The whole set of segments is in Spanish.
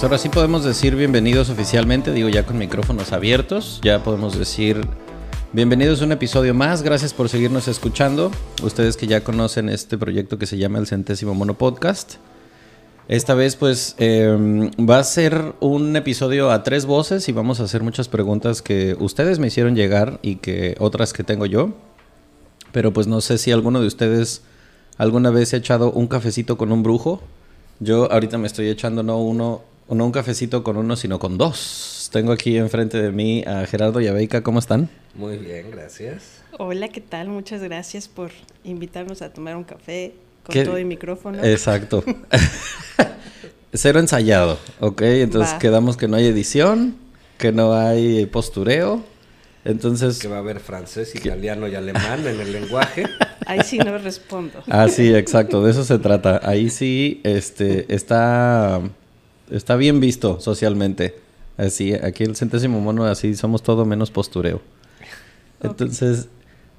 Pues ahora sí podemos decir bienvenidos oficialmente, digo ya con micrófonos abiertos, ya podemos decir bienvenidos a un episodio más, gracias por seguirnos escuchando, ustedes que ya conocen este proyecto que se llama el Centésimo Mono Podcast. Esta vez pues em, va a ser un episodio a tres voces y vamos a hacer muchas preguntas que ustedes me hicieron llegar y que otras que tengo yo. Pero pues no sé si alguno de ustedes alguna vez ha echado un cafecito con un brujo. Yo ahorita me estoy echando no uno, no un cafecito con uno, sino con dos. Tengo aquí enfrente de mí a Gerardo y a Beika. ¿Cómo están? Muy bien, gracias. Hola, ¿qué tal? Muchas gracias por invitarnos a tomar un café con todo el micrófono. Exacto. Cero ensayado, ¿ok? Entonces quedamos que no hay edición, que no hay postureo. Entonces... Que va a haber francés, italiano y alemán en el lenguaje. Ahí sí no respondo. Ah, sí, exacto, de eso se trata. Ahí sí este, está, está bien visto socialmente. Así, aquí el centésimo mono, así somos todo menos postureo. Entonces,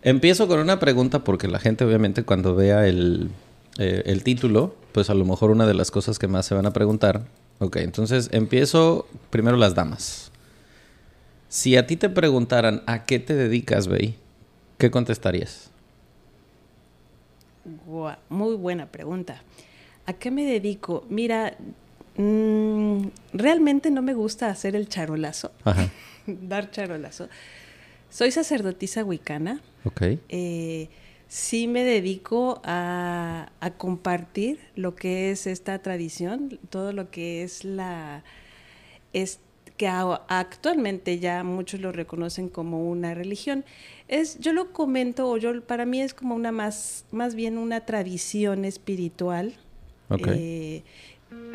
empiezo con una pregunta porque la gente obviamente cuando vea el, eh, el título, pues a lo mejor una de las cosas que más se van a preguntar. Ok, entonces empiezo primero las damas. Si a ti te preguntaran a qué te dedicas, Bey, ¿qué contestarías? muy buena pregunta. ¿A qué me dedico? Mira, mm, realmente no me gusta hacer el charolazo, dar charolazo. Soy sacerdotisa wicana. Ok. Eh, sí me dedico a, compartir lo que es esta tradición, todo lo que es la... Es, que actualmente ya muchos lo reconocen como una religión. Es, yo lo comento, o yo para mí es como una más, más bien una tradición espiritual eh,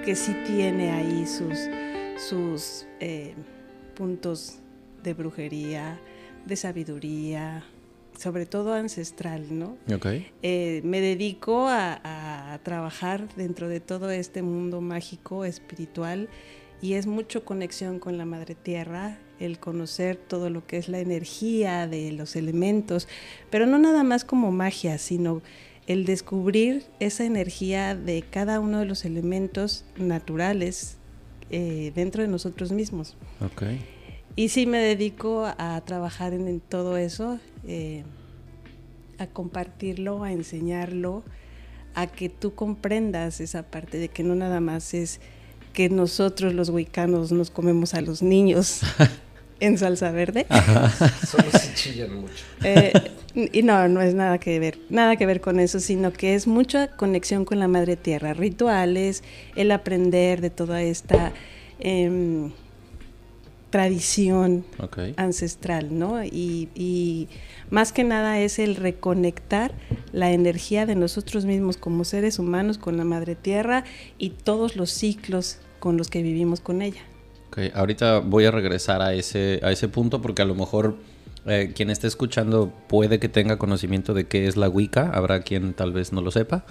que sí tiene ahí sus, sus eh, puntos de brujería, de sabiduría, sobre todo ancestral, ¿no? Eh, me dedico a, trabajar dentro de todo este mundo mágico, espiritual, y es mucho conexión con la Madre Tierra, el conocer todo lo que es la energía de los elementos, pero no nada más como magia, sino el descubrir esa energía de cada uno de los elementos naturales eh, dentro de nosotros mismos. Okay. Y sí me dedico a trabajar en, todo eso, eh, a compartirlo, a enseñarlo, a que tú comprendas esa parte de que no nada más es que nosotros los huicanos nos comemos a los niños en salsa verde. Solo se chillan mucho. Eh, y no, no es nada que ver, nada que ver con eso, sino que es mucha conexión con la madre tierra, rituales, el aprender de toda esta em, tradición ancestral, ¿no? Y, más que nada es el reconectar la energía de nosotros mismos como seres humanos con la madre tierra y todos los ciclos con los que vivimos con ella. Ahorita voy a regresar a ese, a ese punto porque a lo mejor eh, quien esté escuchando puede que tenga conocimiento de qué es la Wicca, habrá quien tal vez no lo sepa.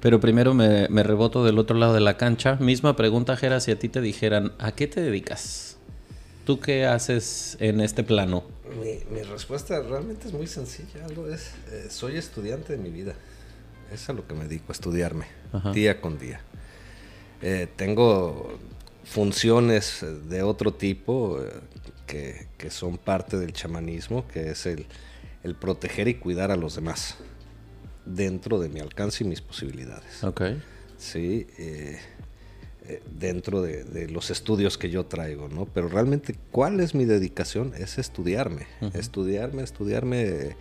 Pero primero me, me reboto del otro lado de la cancha. Misma pregunta, Jera, si a ti te dijeran, ¿a qué te dedicas? ¿Tú qué haces en este plano? Mi, respuesta realmente es muy sencilla. Algo es, eh, soy estudiante de mi vida. Es a lo que me dedico, a estudiarme día con día. Eh, tengo funciones de otro tipo eh, que, que, son parte del chamanismo, que es el, el, proteger y cuidar a los demás dentro de mi alcance y mis posibilidades. Ok. Sí. Eh, dentro de, los estudios que yo traigo, ¿no? Pero realmente, ¿cuál es mi dedicación? Es estudiarme, estudiarme, estudiarme,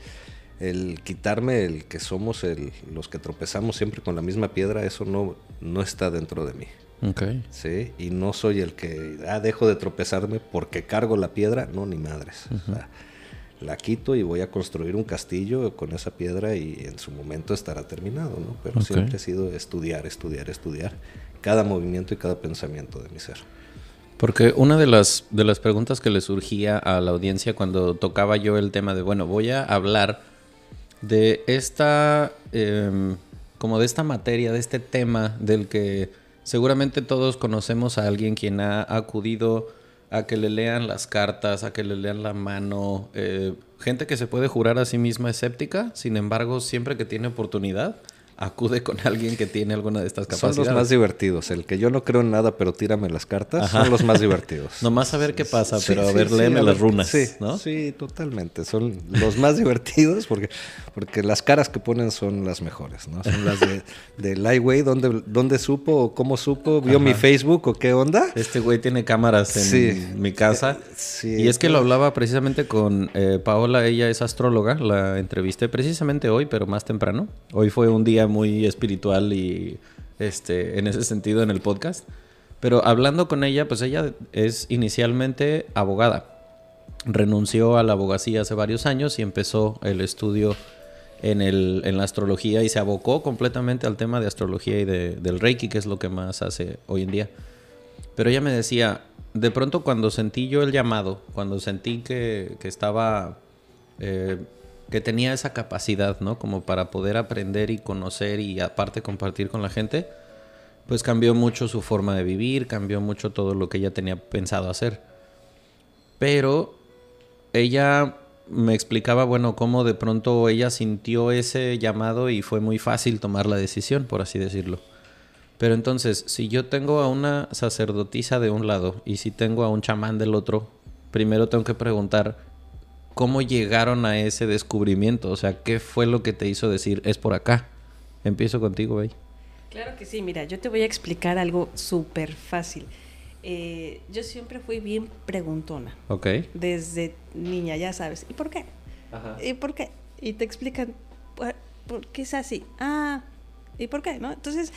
el quitarme el que somos el, los que tropezamos siempre con la misma piedra, eso no, no está dentro de mí. Okay. Sí, y no soy el que, ah, dejo de tropezarme porque cargo la piedra, no, ni madres. la quito y voy a construir un castillo con esa piedra y en su momento estará terminado, ¿no? Pero siempre he sido estudiar, estudiar, estudiar cada movimiento y cada pensamiento de mi ser. Porque una de las, de las preguntas que le surgía a la audiencia cuando tocaba yo el tema de, bueno, voy a hablar de esta, em, como de esta materia, de este tema del que seguramente todos conocemos a alguien quien ha acudido a que le lean las cartas, a que le lean la mano, eh, gente que se puede jurar a sí misma escéptica, sin embargo, siempre que tiene oportunidad, acude con alguien que tiene alguna de estas capacidades. Son los más divertidos. El que yo no creo en nada, pero tírame las cartas, son los más divertidos. Nomás a ver qué pasa, pero a ver, léeme las runas, sí, ¿no? Sí, totalmente. Son los más divertidos porque, porque las caras que ponen son las mejores, ¿no? Son las de, de Lightway, ¿dónde, ¿dónde supo o cómo supo? ¿Vio mi Facebook o qué onda? Este güey tiene cámaras en mi casa. Sí. Y es que lo hablaba precisamente con eh, Paola, ella es astróloga, la entrevisté precisamente hoy, pero más temprano. Hoy fue un día muy espiritual y este, en ese sentido en el podcast. Pero hablando con ella, pues ella es inicialmente abogada. Renunció a la abogacía hace varios años y empezó el estudio en, el, en la astrología y se abocó completamente al tema de astrología y de, del Reiki, que es lo que más hace hoy en día. Pero ella me decía, de pronto cuando sentí yo el llamado, cuando sentí que, que estaba eh, que tenía esa capacidad, ¿no? Como para poder aprender y conocer y aparte compartir con la gente, pues cambió mucho su forma de vivir, cambió mucho todo lo que ella tenía pensado hacer. Pero ella me explicaba, bueno, cómo de pronto ella sintió ese llamado y fue muy fácil tomar la decisión, por así decirlo. Pero entonces, si yo tengo a una sacerdotisa de un lado y si tengo a un chamán del otro, primero tengo que preguntar, ¿Cómo llegaron a ese descubrimiento? O sea, ¿qué fue lo que te hizo decir, es por acá? Empiezo contigo, Bey. Claro que sí, mira, yo te voy a explicar algo súper fácil. Eh, yo siempre fui bien preguntona. Ok. Desde niña, ya sabes. ¿Y por qué? Ajá. ¿Y por qué? Y te explican, ¿por, qué es así? Ah, ¿y por qué? ¿No? Entonces,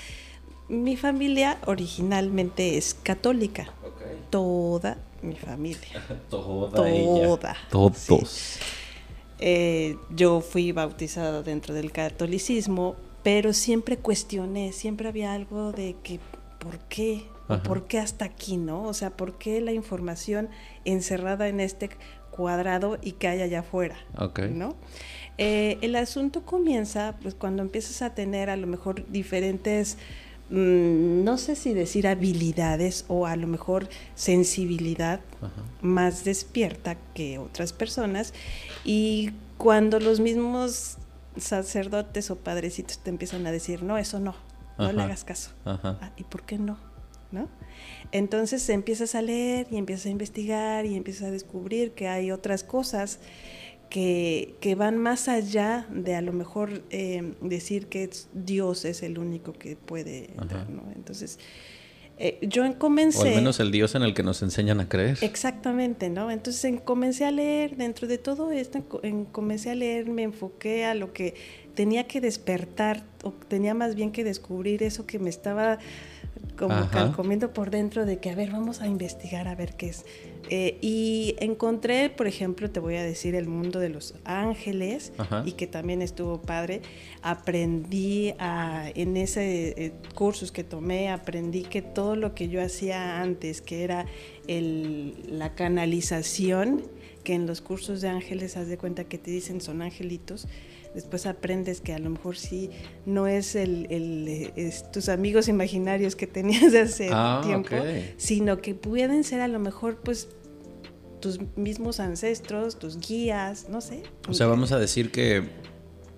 mi familia originalmente es católica. Okay. Toda mi familia. Toda. Toda. Todos. Eh, yo fui bautizada dentro del catolicismo, pero siempre cuestioné, siempre había algo de que, ¿por qué? ¿Por qué hasta aquí, no? O sea, ¿por qué la información encerrada en este cuadrado y que hay allá afuera? ¿No? Eh, el asunto comienza pues cuando empiezas a tener a lo mejor diferentes no sé si decir habilidades o a lo mejor sensibilidad más despierta que otras personas y cuando los mismos sacerdotes o padrecitos te empiezan a decir, no, eso no, no le hagas caso. Ah, ¿Y por qué no? ¿No? Entonces empiezas a leer y empiezas a investigar y empiezas a descubrir que hay otras cosas que, van más allá de a lo mejor eh, decir que Dios es el único que puede ¿no? Entonces, eh, yo comencé... O al menos el Dios en el que nos enseñan a creer. Exactamente, ¿no? Entonces comencé a leer, dentro de todo esto, comencé a leer, me enfoqué a lo que tenía que despertar, o tenía más bien que descubrir eso que me estaba como calcomiendo por dentro de que, a ver, vamos a investigar a ver qué es. Eh, y encontré, por ejemplo, te voy a decir el mundo de los ángeles y que también estuvo padre. Aprendí a, en ese eh, cursos que tomé, aprendí que todo lo que yo hacía antes, que era el, la canalización, que en los cursos de ángeles haz de cuenta que te dicen son angelitos, después aprendes que a lo mejor sí no es el, tus amigos imaginarios que tenías hace ah, tiempo, sino que pueden ser a lo mejor pues tus mismos ancestros, tus guías, no sé. O sea, vamos a decir que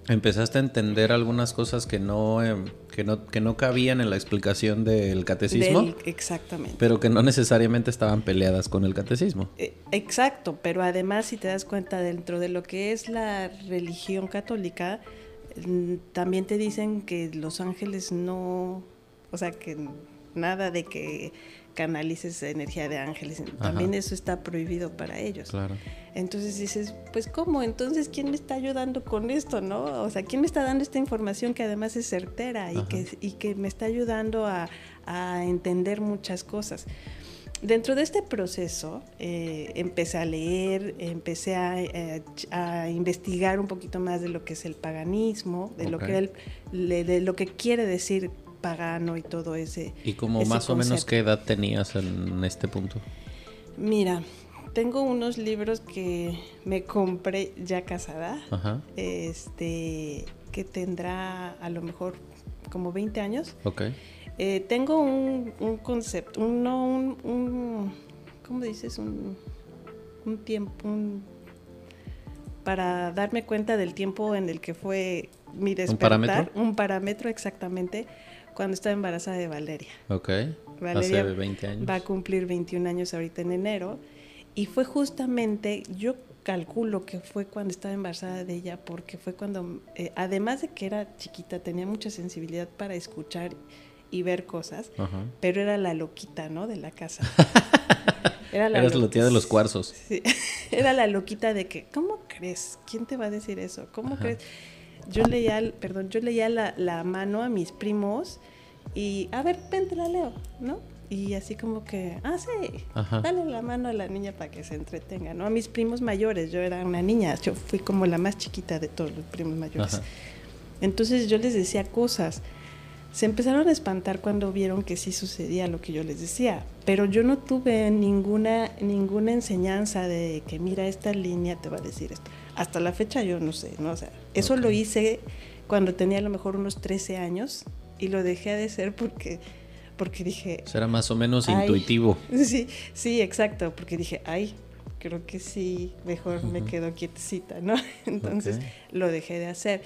empezaste a entender algunas cosas que no, em, que no, que no cabían en la explicación del catecismo. exactamente. Pero que no necesariamente estaban peleadas con el catecismo. Eh, exacto, pero además si te das cuenta dentro de lo que es la religión católica, mm, también te dicen que los ángeles no, o sea, que nada de que canalices energía de ángeles. También eso está prohibido para ellos. Claro. Entonces dices, pues ¿cómo? Entonces, ¿quién me está ayudando con esto, no? O sea, ¿quién me está dando esta información que además es certera y, que, y que me está ayudando a, entender muchas cosas? Dentro de este proceso eh, empecé a leer, empecé eh, a, investigar un poquito más de lo que es el paganismo, de lo que de lo que quiere decir pagano y todo ese. ¿Y como más o menos qué edad tenías en este punto? Mira, tengo unos libros que me compré ya casada, este, que tendrá a lo mejor como 20 años. Ok. Eh, tengo un, concepto, un, no, un, ¿cómo dices? Un, un tiempo, para darme cuenta del tiempo en el que fue mi despertar, un parámetro, exactamente, cuando estaba embarazada de Valeria. Ok. Valeria Hace 20 años. Va a cumplir 21 años ahorita en enero. Y fue justamente, yo calculo que fue cuando estaba embarazada de ella, porque fue cuando, eh, además de que era chiquita, tenía mucha sensibilidad para escuchar y ver cosas, pero era la loquita, ¿no? De la casa. Era la, la tía de los cuarzos. Sí. Era la loquita de que, ¿cómo crees? ¿Quién te va a decir eso? ¿Cómo crees? Yo leía, perdón, yo leía la, la, mano a mis primos y, a ver, vente la leo, ¿no? Y así como que, ah, sí, dale la mano a la niña para que se entretenga, ¿no? A mis primos mayores, yo era una niña, yo fui como la más chiquita de todos los primos mayores. Entonces yo les decía cosas. Se empezaron a espantar cuando vieron que sí sucedía lo que yo les decía, pero yo no tuve ninguna, ninguna enseñanza de que mira, esta línea te va a decir esto. Hasta la fecha yo no sé, ¿no? O sea, eso lo hice cuando tenía a lo mejor unos 13 años y lo dejé de hacer porque porque dije... Será más o menos intuitivo. Sí, sí, exacto, porque dije, ay, creo que sí, mejor me quedo quietecita, ¿no? Entonces lo dejé de hacer.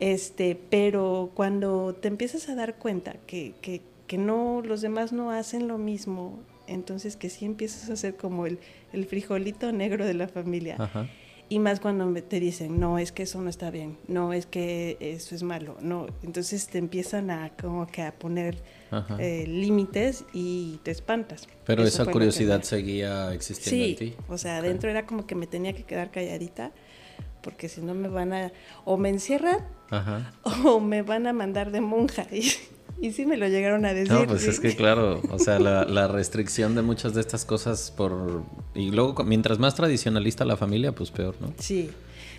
Este, pero cuando te empiezas a dar cuenta que, que, que, no, los demás no hacen lo mismo, entonces que sí empiezas a ser como el, el frijolito negro de la familia. Ajá y más cuando te dicen, no, es que eso no está bien, no, es que eso es malo, no. Entonces te empiezan a como que a poner eh, límites y te espantas. Pero esa curiosidad seguía existiendo en ti. O sea, adentro era como que me tenía que quedar calladita porque si no me van a o me encierran o me van a mandar de monja. Y, y sí me lo llegaron a decir. No, pues es que claro, o sea, la, restricción de muchas de estas cosas por... Y luego, mientras más tradicionalista la familia, pues peor, ¿no? Sí.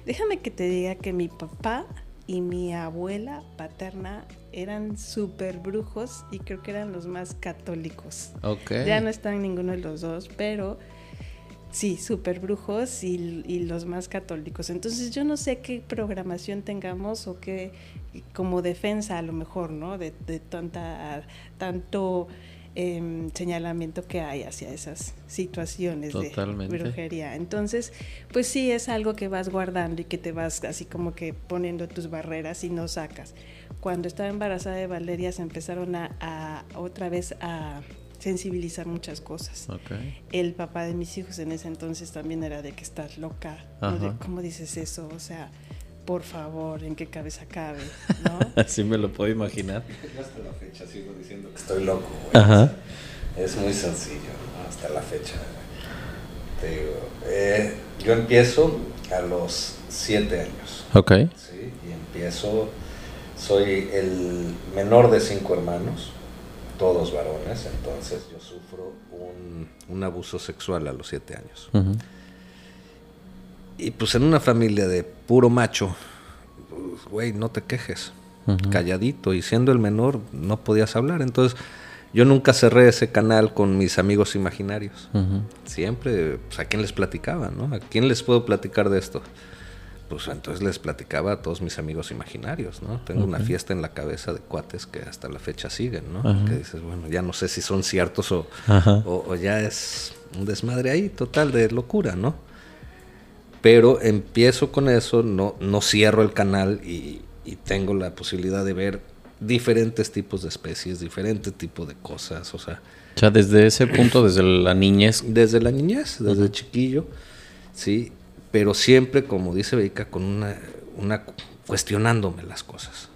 Déjame que te diga que mi papá y mi abuela paterna eran súper brujos y creo que eran los más católicos. Ok. Ya no están ninguno de los dos, pero sí, súper brujos y, y, los más católicos. Entonces yo no sé qué programación tengamos o qué como defensa a lo mejor, ¿no? De, tanta, tanto em, señalamiento que hay hacia esas situaciones de brujería. Entonces, pues sí es algo que vas guardando y que te vas así como que poniendo tus barreras y no sacas. Cuando estaba embarazada de Valeria se empezaron a, otra vez a sensibilizar muchas cosas. El papá de mis hijos en ese entonces también era de que estás loca, ¿cómo dices eso? O sea, por favor, ¿en qué cabeza cabe? ¿no? Así me lo puedo imaginar. Yo hasta la fecha sigo diciendo que estoy loco. Ajá. Es muy sencillo, hasta la fecha. Te digo, eh, yo empiezo a los siete años. Ok. ¿sí? Y empiezo, soy el menor de cinco hermanos, todos varones, entonces yo sufro un, un abuso sexual a los siete años. Y pues en una familia de puro macho, pues, güey, no te quejes, calladito. Y siendo el menor, no podías hablar. Entonces, yo nunca cerré ese canal con mis amigos imaginarios. Siempre, pues, ¿a quién les platicaba, no? ¿A quién les puedo platicar de esto? Pues entonces les platicaba a todos mis amigos imaginarios, ¿no? Tengo una fiesta en la cabeza de cuates que hasta la fecha siguen, ¿no? Que dices, bueno, ya no sé si son ciertos o, o ya es un desmadre ahí, total, de locura, ¿no? Pero empiezo con eso, no, no cierro el canal y, tengo la posibilidad de ver diferentes tipos de especies, diferentes tipos de cosas, o sea... O sea, desde ese punto, desde la niñez. Desde la niñez, desde chiquillo, sí, pero siempre, como dice Beika, con una, una cuestionándome las cosas.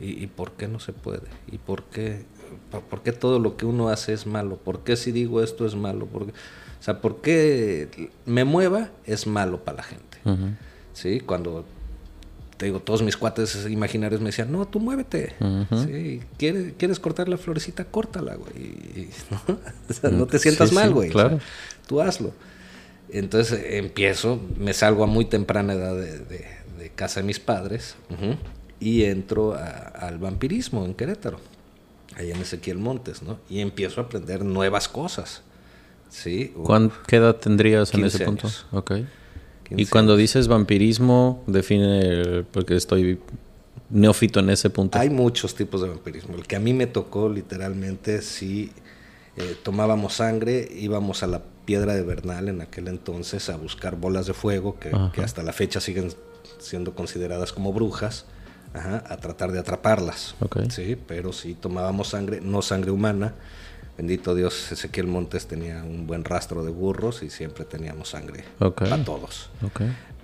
y, por qué no se puede? ¿Y por qué, por qué todo lo que uno hace es malo? ¿Por qué si digo esto es malo? ¿Por qué? O sea, ¿por qué me mueva es malo para la gente? ¿Sí? Cuando te digo, todos mis cuates imaginarios me decían, no, tú muévete. ¿Sí? ¿Quieres, ¿Quieres, cortar la florecita? Córtala, güey. ¿no? O sea, no te sientas mal, güey. claro. tú hazlo. Entonces empiezo, me salgo a muy temprana edad de, casa de mis padres y entro al vampirismo en Querétaro, ahí en Ezequiel Montes, ¿no? Y empiezo a aprender nuevas cosas. Sí. ¿Qué edad tendrías en ese punto? Okay. Y cuando dices vampirismo, define, porque estoy neófito en ese punto. Hay muchos tipos de vampirismo. El que a mí me tocó literalmente, sí, eh, tomábamos sangre, íbamos a la piedra de Bernal en aquel entonces a buscar bolas de fuego que, que hasta la fecha siguen siendo consideradas como brujas a tratar de atraparlas. Sí, pero sí tomábamos sangre, no sangre humana. Bendito Dios, Ezequiel Montes tenía un buen rastro de burros y siempre teníamos sangre para todos.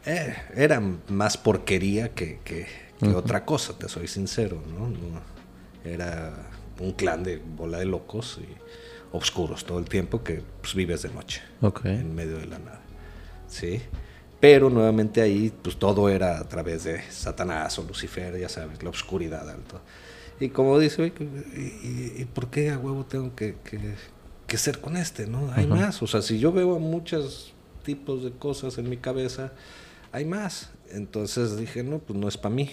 Eh, era más porquería que, que, otra cosa, te soy sincero, ¿no? Era un clan de bola de locos y oscuros todo el tiempo que pues, vives de noche, en medio de la nada. ¿Sí? Pero nuevamente ahí, pues todo era a través de Satanás o Lucifer, ya sabes, la oscuridad alto. Y como dice, ¿y, por qué a huevo tengo que, que, ser con este? ¿no? Hay más. O sea, si yo veo muchos tipos de cosas en mi cabeza, hay más. Entonces dije, no, pues no es para mí.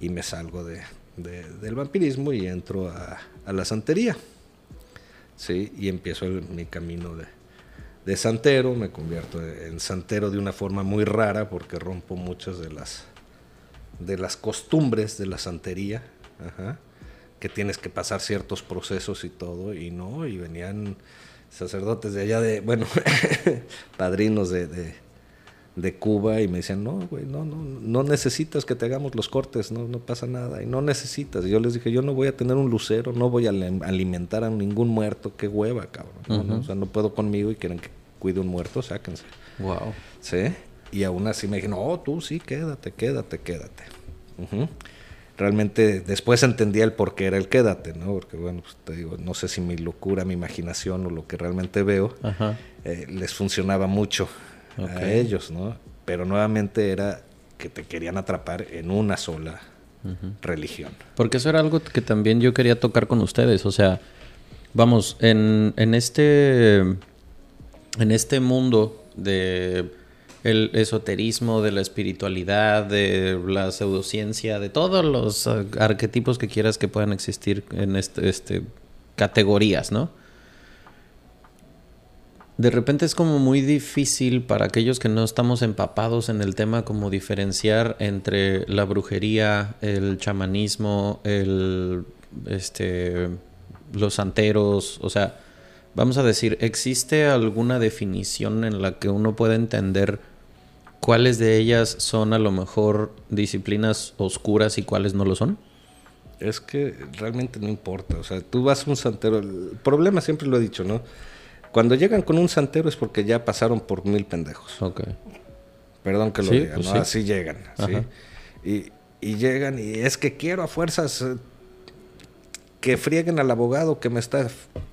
Y me salgo de, del vampirismo y entro a, a, la santería. ¿sí? Y empiezo mi camino de, de santero, me convierto en santero de una forma muy rara porque rompo muchas de las, de las costumbres de la santería, que tienes que pasar ciertos procesos y todo, y no, y venían sacerdotes de allá de, bueno, padrinos de, de, Cuba y me decían, no, güey, no, no, no necesitas que te hagamos los cortes, no, no pasa nada, y no necesitas. Y yo les dije, yo no voy a tener un lucero, no voy a alimentar a ningún muerto, qué hueva, cabrón. O sea, no puedo conmigo y quieren que cuide un muerto, sáquense. Wow. ¿Sí? Y aún así me dijeron, no, tú sí, quédate, quédate, quédate. Realmente después entendía el por qué era el quédate, ¿no? Porque, bueno, pues, te digo, no sé si mi locura, mi imaginación o lo que realmente veo eh, les funcionaba mucho a ellos, ¿no? Pero nuevamente era que te querían atrapar en una sola religión. Porque eso era algo que también yo quería tocar con ustedes, o sea, vamos, en, en este en este mundo de el esoterismo, de la espiritualidad, de la pseudociencia, de todos los arquetipos que quieras que puedan existir en este, este categorías, ¿no? De repente es como muy difícil para aquellos que no estamos empapados en el tema como diferenciar entre la brujería, el chamanismo, el este los santeros, o sea, vamos a decir, ¿existe alguna definición en la que uno pueda entender cuáles de ellas son a lo mejor disciplinas oscuras y cuáles no lo son? Es que realmente no importa, o sea, tú vas a un santero, el problema siempre lo he dicho, ¿no? Cuando llegan con un santero es porque ya pasaron por mil pendejos. Ok. Perdón que lo diga, pues ¿no? Así llegan, ¿sí? Y, y llegan y es que quiero a fuerzas eh, que frieguen al abogado que me está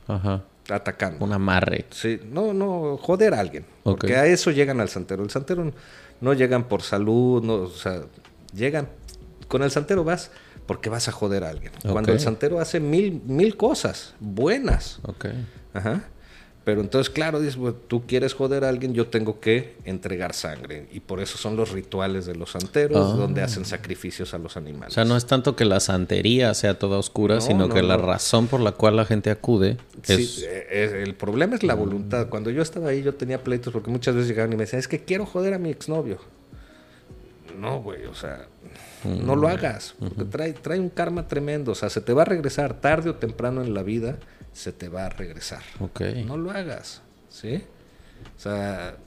Ajá atacando. Un amarre. Sí, no, no, joder a alguien. Porque a eso llegan al santero. El santero no llegan por salud, no, o sea, llegan. Con el santero vas porque vas a joder a alguien. Cuando el santero hace mil, mil cosas buenas. Ok. Ajá. Pero entonces, claro, dices, tú quieres joder a alguien, yo tengo que entregar sangre. Y por eso son los rituales de los santeros, ah. donde hacen sacrificios a los animales. O sea, no es tanto que la santería sea toda oscura, sino que la razón por la cual la gente acude es... Sí, eh, el problema es la mm. voluntad. Cuando yo estaba ahí, yo tenía pleitos porque muchas veces llegaban y me decían, es que quiero joder a mi exnovio. No, güey, o sea, no lo hagas. Porque trae, trae un karma tremendo. O sea, se te va a regresar tarde o temprano en la vida se te va a regresar. No lo hagas, ¿sí? O sea,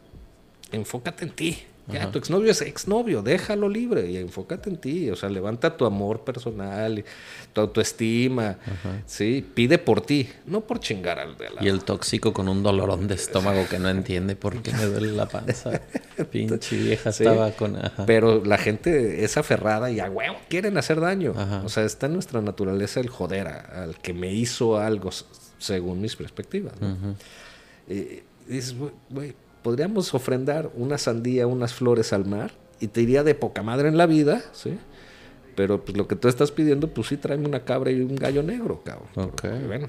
enfócate en ti. Ya, tu exnovio es exnovio, déjalo libre y enfócate en ti. O sea, levanta tu amor personal, tu autoestima. Sí, pide por ti, no por chingar al de la. Y el tóxico con un dolorón de estómago que no entiende por qué me duele la panza. Pinche vieja estaba con. Pero la gente es aferrada y a huevo quieren hacer daño. O sea, está en nuestra naturaleza el joder al que me hizo algo según mis perspectivas. y dices, güey, podríamos ofrendar una sandía, unas flores al mar y te iría de poca madre en la vida, ¿sí? Pero pues lo que tú estás pidiendo, pues sí, tráeme una cabra y un gallo negro, cabrón. bueno,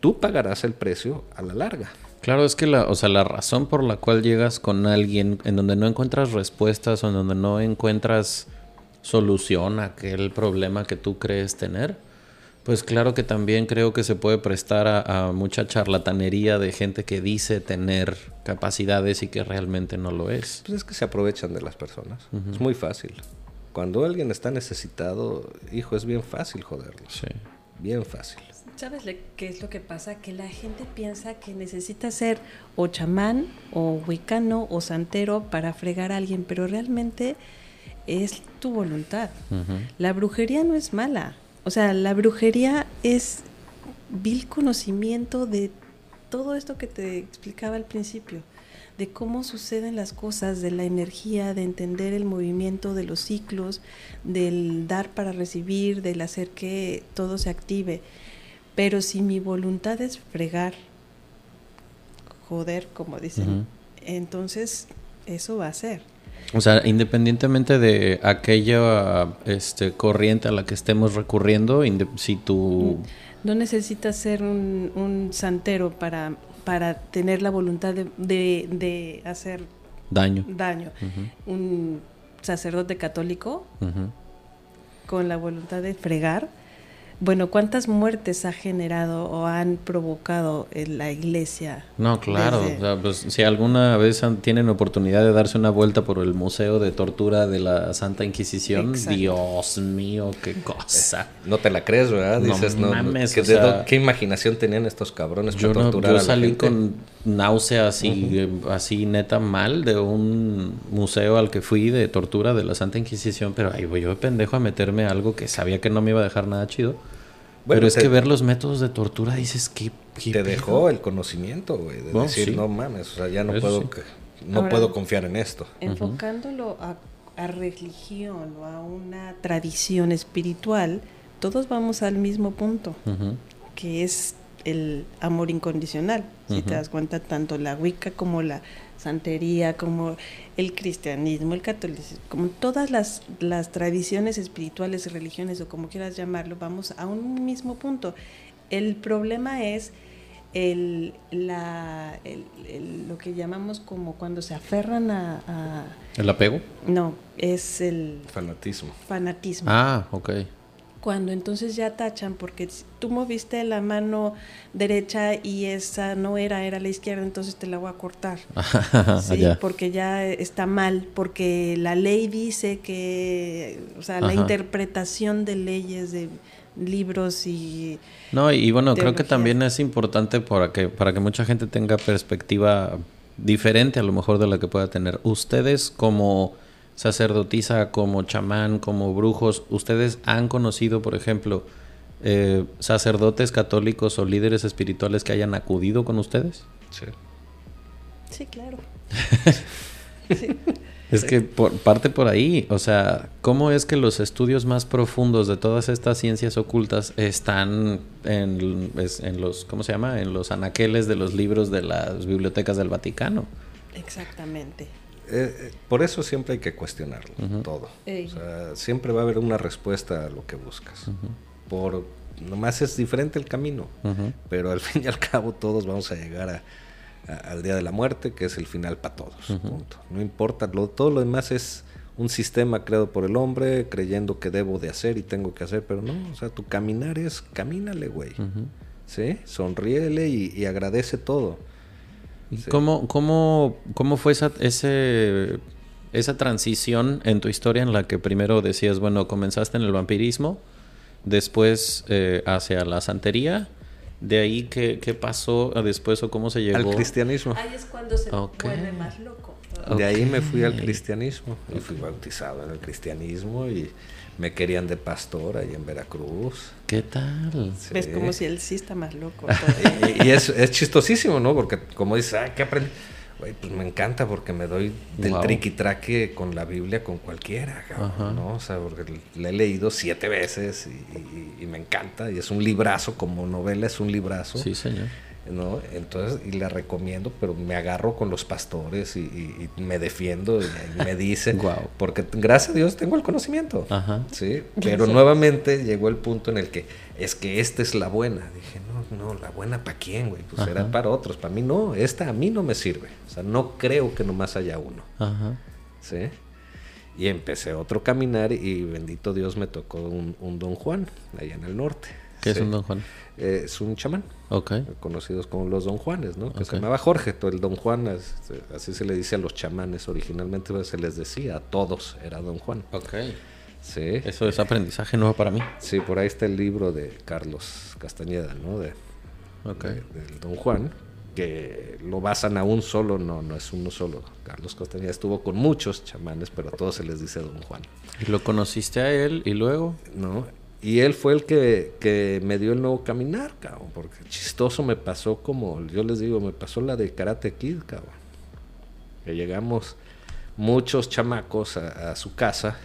tú pagarás el precio a la larga. Claro, es que la, o sea, la razón por la cual llegas con alguien en donde no encuentras respuestas o en donde no encuentras solución a aquel problema que tú crees tener, pues claro que también creo que se puede prestar a, mucha charlatanería de gente que dice tener capacidades y que realmente no lo es. Pues es que se aprovechan de las personas. Es muy fácil. Cuando alguien está necesitado, hijo, es bien fácil joderlo. Sí. Bien fácil. ¿Sabes qué es lo que pasa? Que la gente piensa que necesita ser o chamán o huicano o santero para fregar a alguien, pero realmente es tu voluntad. La brujería no es mala. O sea, la brujería es vil conocimiento de todo esto que te explicaba al principio, de cómo suceden las cosas, de la energía, de entender el movimiento de los ciclos, del dar para recibir, del hacer que todo se active. Pero si mi voluntad es fregar, joder, como dicen, entonces eso va a ser. O sea, independientemente de aquella este, corriente a la que estemos recurriendo, si tú... No necesitas ser un, santero para, para tener la voluntad de, hacer daño. daño. Un sacerdote católico con la voluntad de fregar bueno, ¿cuántas muertes ha generado o han provocado en la iglesia? No, claro. pues, si alguna vez tienen oportunidad de darse una vuelta por el Museo de Tortura de la Santa Inquisición, Dios mío, qué cosa. Eh, no te la crees, ¿verdad? Dices, no, mames, ¿qué, imaginación tenían estos cabrones para torturar yo salí con náuseas y así neta mal de un museo al que fui de tortura de la Santa Inquisición, pero ahí voy yo de pendejo a meterme a algo que sabía que no me iba a dejar nada chido. Pero es que ver los métodos de tortura dices que... Te dejó el conocimiento, güey, de decir, no mames, o sea, ya no puedo... No puedo confiar en esto. Enfocándolo a, religión o a una tradición espiritual, todos vamos al mismo punto, que es el amor incondicional. Si te das cuenta, tanto la Wicca como la santería, como el cristianismo, el catolicismo, como todas las, las tradiciones espirituales religiones, o como quieras llamarlo, vamos a un mismo punto. El problema es el, la, lo que llamamos como cuando se aferran a, ¿El apego? No, es el... Fanatismo. Fanatismo. Ah, ok cuando entonces ya tachan porque tú moviste la mano derecha y esa no era, era la izquierda, entonces te la voy a cortar. ¿sí? Porque ya está mal, porque la ley dice que, o sea, la interpretación de leyes, de libros y... No, y, bueno, creo que también es importante para que, para que mucha gente tenga perspectiva diferente a lo mejor de la que pueda tener. Ustedes como sacerdotisa, como chamán, como brujos, ¿ustedes han conocido, por ejemplo, eh, sacerdotes católicos o líderes espirituales que hayan acudido con ustedes? Sí. Sí, claro. Es que por, parte por ahí, o sea, ¿cómo es que los estudios más profundos de todas estas ciencias ocultas están en, en los, ¿cómo se llama? En los anaqueles de los libros de las bibliotecas del Vaticano. Exactamente. Eh, eh, por eso siempre hay que cuestionarlo todo. O sea, siempre va a haber una respuesta a lo que buscas. Por nomás es diferente el camino, pero al fin y al cabo todos vamos a llegar al día de la muerte, que es el final para todos. No importa, lo, todo lo demás es un sistema creado por el hombre, creyendo que debo de hacer y tengo que hacer, pero no, o sea, tu caminar es camínale, güey. ¿Sí? Sonríele y agradece todo. ¿Cómo, cómo, cómo fue esa, ese, esa transición en tu historia en la que primero decías, bueno, comenzaste en el vampirismo, después eh, hacia la santería? ¿De ahí qué, qué, pasó después o cómo se llegó? Al cristianismo. Ahí es cuando se vuelve más loco. De ahí me fui al cristianismo y fui bautizado en el cristianismo y me querían de pastor ahí en Veracruz. ¿Qué tal? Es como si él sí está más loco. y, es, es, chistosísimo, ¿no? Porque como dices, ¿qué aprendí? pues me encanta porque me doy del wow. traque con la Biblia con cualquiera, ¿no? O sea, porque la he leído siete veces y, y, me encanta. Y es un librazo, como novela es un librazo. Sí, señor. ¿No? Entonces, y la recomiendo, pero me agarro con los pastores y, me defiendo y, me dicen, porque gracias a Dios tengo el conocimiento, ¿sí? Pero nuevamente llegó el punto en el que es que esta es la buena. Dije, no, no, la buena para quién, güey, pues será para otros, para mí no, esta a mí no me sirve, o sea, no creo que nomás haya uno, ¿sí? Y empecé otro caminar y bendito Dios me tocó un, Don Juan, allá en el norte. ¿Qué es un Don Juan? Eh, es un chamán. Okay. Conocidos como los Don Juanes, ¿no? Que se llamaba Jorge, todo el Don Juan, así se le dice a los chamanes originalmente, pues, se les decía a todos, era Don Juan. Ok. Sí. Eso es aprendizaje nuevo para mí. Sí, por ahí está el libro de Carlos Castañeda, ¿no? De, okay. del Don Juan. que lo basan a un solo, no, no es uno solo. Carlos Costañeda estuvo con muchos chamanes, pero a todos se les dice Don Juan. ¿Y lo conociste a él y luego? No, y él fue el que, que, me dio el nuevo caminar, cabrón, porque chistoso me pasó como, yo les digo, me pasó la de Karate Kid, cabrón. Que llegamos muchos chamacos a, a su casa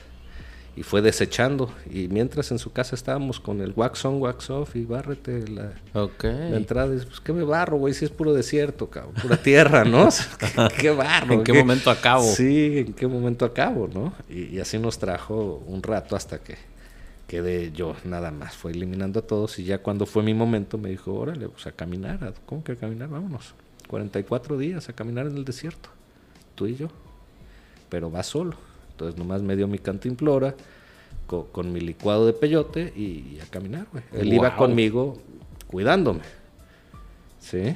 y fue desechando. Y mientras en su casa estábamos con el wax on, wax off y bárrete la, la entrada. Y pues, ¿qué me barro, güey? Si es puro desierto, cabrón. Pura tierra, ¿no? ¿Qué, barro? ¿En qué, momento acabo? Sí, ¿en qué momento acabo, no? Y, y, así nos trajo un rato hasta que quedé yo nada más. Fue eliminando a todos y ya cuando fue mi momento me dijo, órale, pues a caminar. ¿Cómo que a caminar? Vámonos. 44 días a caminar en el desierto. Tú y yo. Pero va solo entonces nomás me dio mi cantimplora con, con mi licuado de peyote y, a caminar, güey. Él iba conmigo cuidándome. ¿Sí?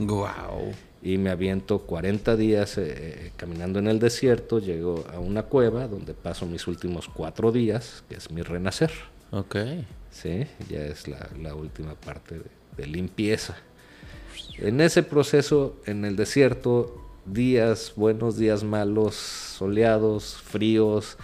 Wow. Y me aviento 40 días eh, eh, caminando en el desierto, llego a una cueva donde paso mis últimos cuatro días, que es mi renacer. Ok. Sí, ya es la, la última parte de, de limpieza. En ese proceso, en el desierto, días buenos, días malos, soleados, fríos,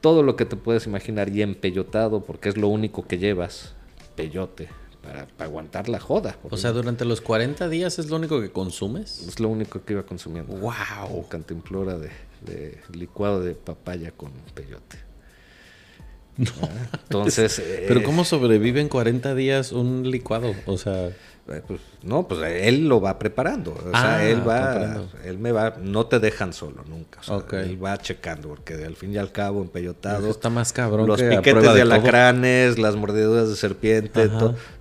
todo lo que te puedes imaginar y empellotado, porque es lo único que llevas, peyote, para, aguantar la joda. O sea, durante los 40 días es lo único que consumes. Es lo único que iba consumiendo. ¡Wow! Cantimplora de, de licuado de papaya con peyote. No. Ah, entonces. Pero, ¿cómo sobrevive en 40 días un licuado? O sea. Eh, pues, no, pues él lo va preparando. O sea, ah, él va, él me va, no te dejan solo nunca. O sea, Él va checando, porque al fin y al cabo, empellotado. está más cabrón. Los piquetes de, alacranes, las mordeduras de serpiente,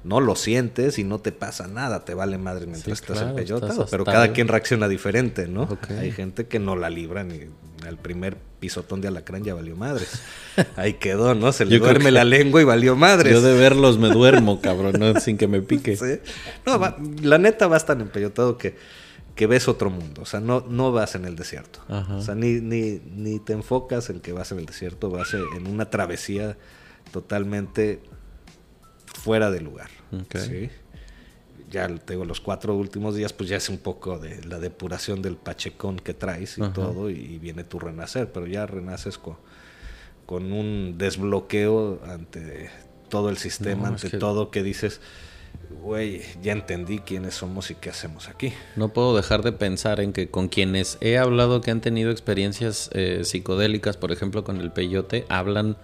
no lo sientes y no te pasa nada, te vale madre mientras estás empellotado. pero cada quien reacciona diferente, ¿no? Hay gente que no la libra ni al primer pisotón de alacrán ya valió madres. Ahí quedó, ¿no? Se le duerme la lengua y valió madres. Yo de verlos me duermo, cabrón, ¿no? sin que me pique. No, la neta vas tan empellotado que, que ves otro mundo. O sea, no, no vas en el desierto. O sea, ni, ni, ni te enfocas en que vas en el desierto, vas en una travesía totalmente fuera de lugar. ¿sí? Ya tengo los cuatro últimos días, pues ya es un poco de la depuración del pachecón que traes y todo, y, viene tu renacer, pero ya renaces con, con un desbloqueo ante todo el sistema, ante todo que dices, güey, ya entendí quiénes somos y qué hacemos aquí. No puedo dejar de pensar en que con quienes he hablado que han tenido experiencias eh, psicodélicas, por ejemplo con el peyote, hablan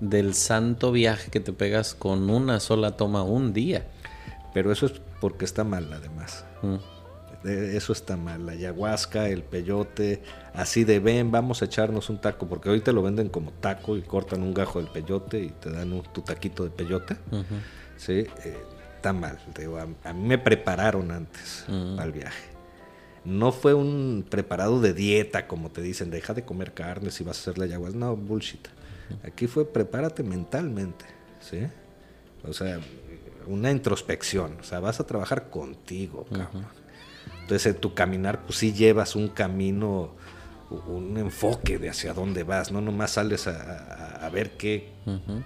del santo viaje que te pegas con una sola toma un día. Pero eso es porque está mal además. Mm. Eso está mal, la ayahuasca, el peyote, así de ven, vamos a echarnos un taco, porque hoy te lo venden como taco y cortan un gajo del peyote y te dan un, tu taquito de peyote. ¿sí? Eh, está mal, a, mí me prepararon antes mm. al viaje. No fue un preparado de dieta, como te dicen, deja de comer carne si vas a hacer la ayahuasca. No, bullshit. Aquí fue prepárate mentalmente, ¿sí? O sea, una introspección, o sea, vas a trabajar contigo, cabrón. Entonces, en tu caminar, pues sí llevas un camino, un enfoque de hacia dónde vas, no nomás sales a, ver qué,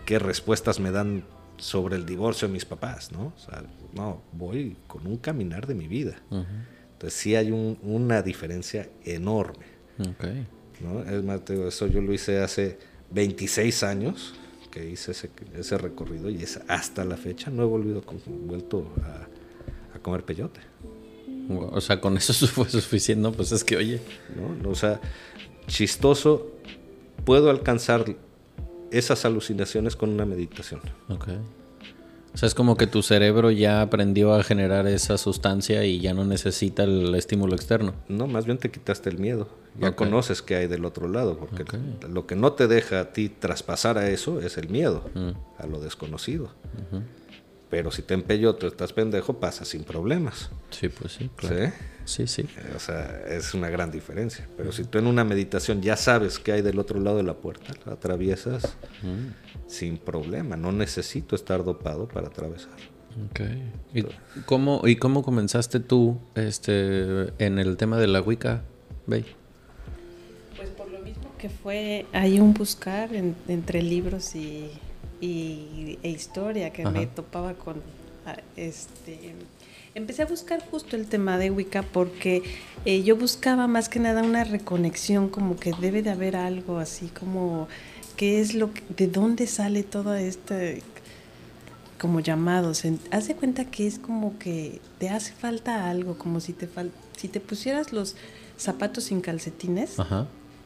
qué respuestas me dan sobre el divorcio de mis papás, ¿no? O sea, no, voy con un caminar de mi vida. Entonces sí hay una diferencia enorme. Okay. ¿no? Es más, eso yo lo hice hace 26 años que hice ese, ese recorrido y es hasta la fecha no he volvido vuelto a, comer peyote. O sea, con eso fue suficiente, ¿no? Pues es que, oye. ¿No? O sea, chistoso, puedo alcanzar esas alucinaciones con una meditación. Ok. O sea, es como que tu cerebro ya aprendió a generar esa sustancia y ya no necesita el estímulo externo. No, más bien te quitaste el miedo. Ya conoces qué hay del otro lado, porque lo que no te deja a ti traspasar a eso es el miedo, mm. a lo desconocido. Pero si te tú estás pendejo, pasa sin problemas. Sí, pues sí, claro. ¿Sí? Sí, sí. O sea, es una gran diferencia. Pero si tú en una meditación ya sabes qué hay del otro lado de la puerta, la atraviesas mm. sin problema. No necesito estar dopado para atravesar. Ok. ¿Y cómo, ¿Y cómo comenzaste tú este, en el tema de la Wicca, Bey? Pues por lo mismo que fue, hay un buscar entre libros y y, e historia que me topaba con ah, este empecé a buscar justo el tema de Wicca porque eh, yo buscaba más que nada una reconexión, como que debe de haber algo así, como qué es lo que, de dónde sale todo este como llamados. Hace cuenta que es como que te hace falta algo, como si te si te pusieras los zapatos sin calcetines.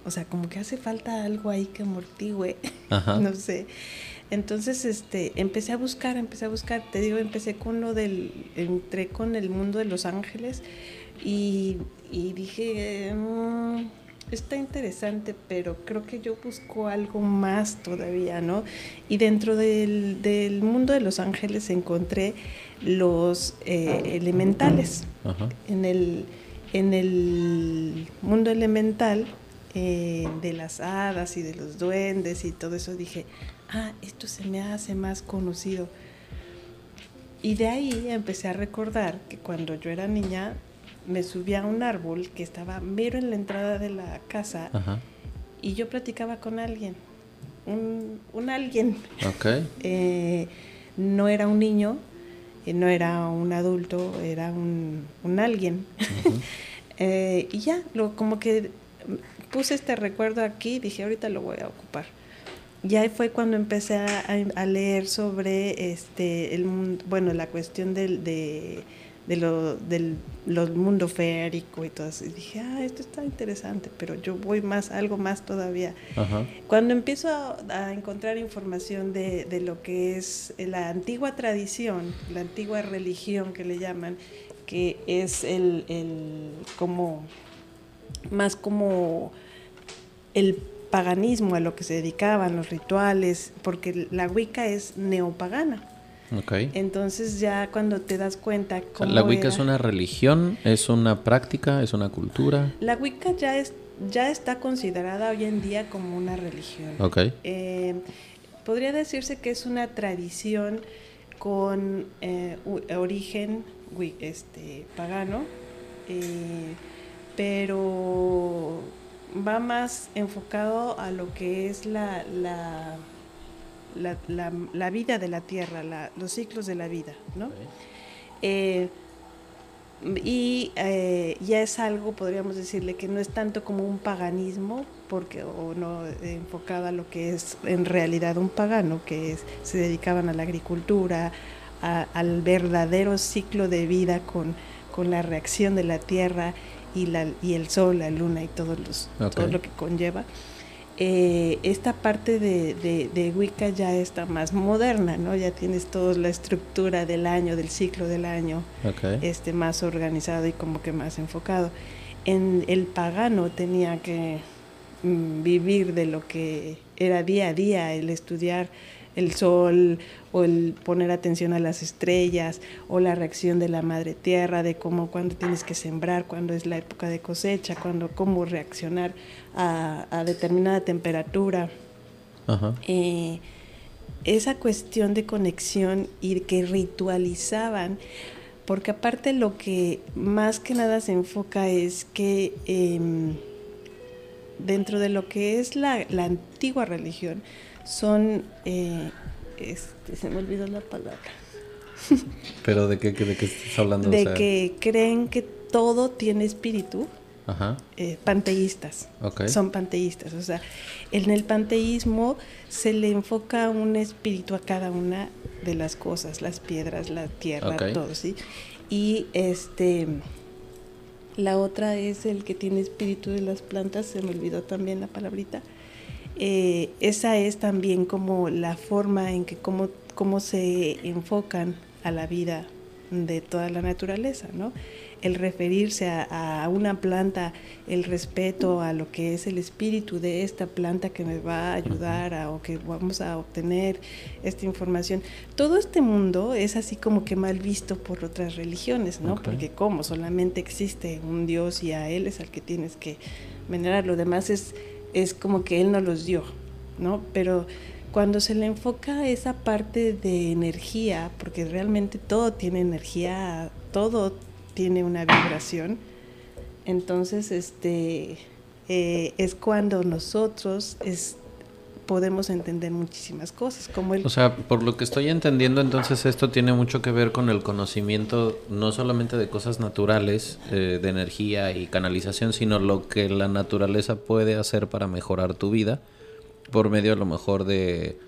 O sea, como que hace falta algo ahí que amortigüe. no sé. Entonces, este, empecé a buscar, empecé a buscar, te digo, empecé con lo del, entré con el mundo de los ángeles y, dije, mm, está interesante, pero creo que yo busco algo más todavía, ¿no? Y dentro del, mundo de los ángeles encontré los eh, elementales. En, el, en el mundo elemental eh, de las hadas y de los duendes y todo eso, dije, ah, esto se me hace más conocido. Y de ahí empecé a recordar que cuando yo era niña me subía a un árbol que estaba mero en la entrada de la casa y yo platicaba con alguien, un, alguien. Eh, no era un niño, eh, no era un adulto, era un, alguien. Eh, y ya, lo, como que puse este recuerdo aquí, dije, ahorita lo voy a ocupar. Y ahí fue cuando empecé a, leer sobre este el bueno la cuestión del de, lo del mundo férico y todo eso. Y dije, ah, esto está interesante, pero yo voy más, algo más todavía. Cuando empiezo a, encontrar información de, de, lo que es la antigua tradición, la antigua religión que le llaman, que es el, el como, más como el paganismo, a lo que se dedicaban, los rituales, porque la Wicca es neopagana. Okay. Entonces ya cuando te das cuenta cómo ¿La Wicca es una religión, es una práctica, es una cultura? La Wicca ya, es, ya está considerada hoy en día como una religión. Okay. Eh, podría decirse que es una tradición con eh, origen este, pagano, eh, pero va más enfocado a lo que es la, la, la, vida de la Tierra, los ciclos de la vida, ¿no? Eh, y eh, ya es algo, podríamos decirle, que no es tanto como un paganismo, porque o no enfocado a lo que es en realidad un pagano, que es, se dedicaban a la agricultura, al verdadero ciclo de vida con, con la reacción de la tierra y, la, y el sol, la luna y todos los, todo lo que conlleva. Eh, esta parte de, de, Wicca ya está más moderna, ¿no? Ya tienes toda la estructura del año, del ciclo del año, este, más organizado y como que más enfocado. En el pagano tenía que mm, vivir de lo que era día a día, el estudiar el sol o el poner atención a las estrellas o la reacción de la madre tierra, de cómo cuando tienes que sembrar, cuando es la época de cosecha, cuando cómo reaccionar a, determinada temperatura. Eh, esa cuestión de conexión y que ritualizaban, porque aparte lo que más que nada se enfoca es que em, dentro de lo que es la, la antigua religión, son, eh, este, se me olvidó la palabra. ¿Pero de qué, de qué estás hablando? De que creen que todo tiene espíritu. Ajá. Eh, panteístas. Son panteístas. O sea, en el panteísmo se le enfoca un espíritu a cada una de las cosas, las piedras, la tierra, todo, ¿sí? Y este la otra es el que tiene espíritu de las plantas, se me olvidó también la palabrita. Eh, esa es también como la forma en que cómo, cómo se enfocan a la vida de toda la naturaleza, ¿no? El referirse a, una planta, el respeto a lo que es el espíritu de esta planta que me va a ayudar a, o que vamos a obtener esta información. Todo este mundo es así como que mal visto por otras religiones, ¿no? Porque como solamente existe un Dios y a Él es al que tienes que venerar, lo demás es es como que él no los dio, ¿no? Pero cuando se le enfoca esa parte de energía, porque realmente todo tiene energía, todo tiene una vibración, entonces este eh, es cuando nosotros es, podemos entender muchísimas cosas, como el... O sea, por lo que estoy entendiendo, entonces esto tiene mucho que ver con el conocimiento no solamente de cosas naturales, eh, de energía y canalización, sino lo que la naturaleza puede hacer para mejorar tu vida, por medio a lo mejor de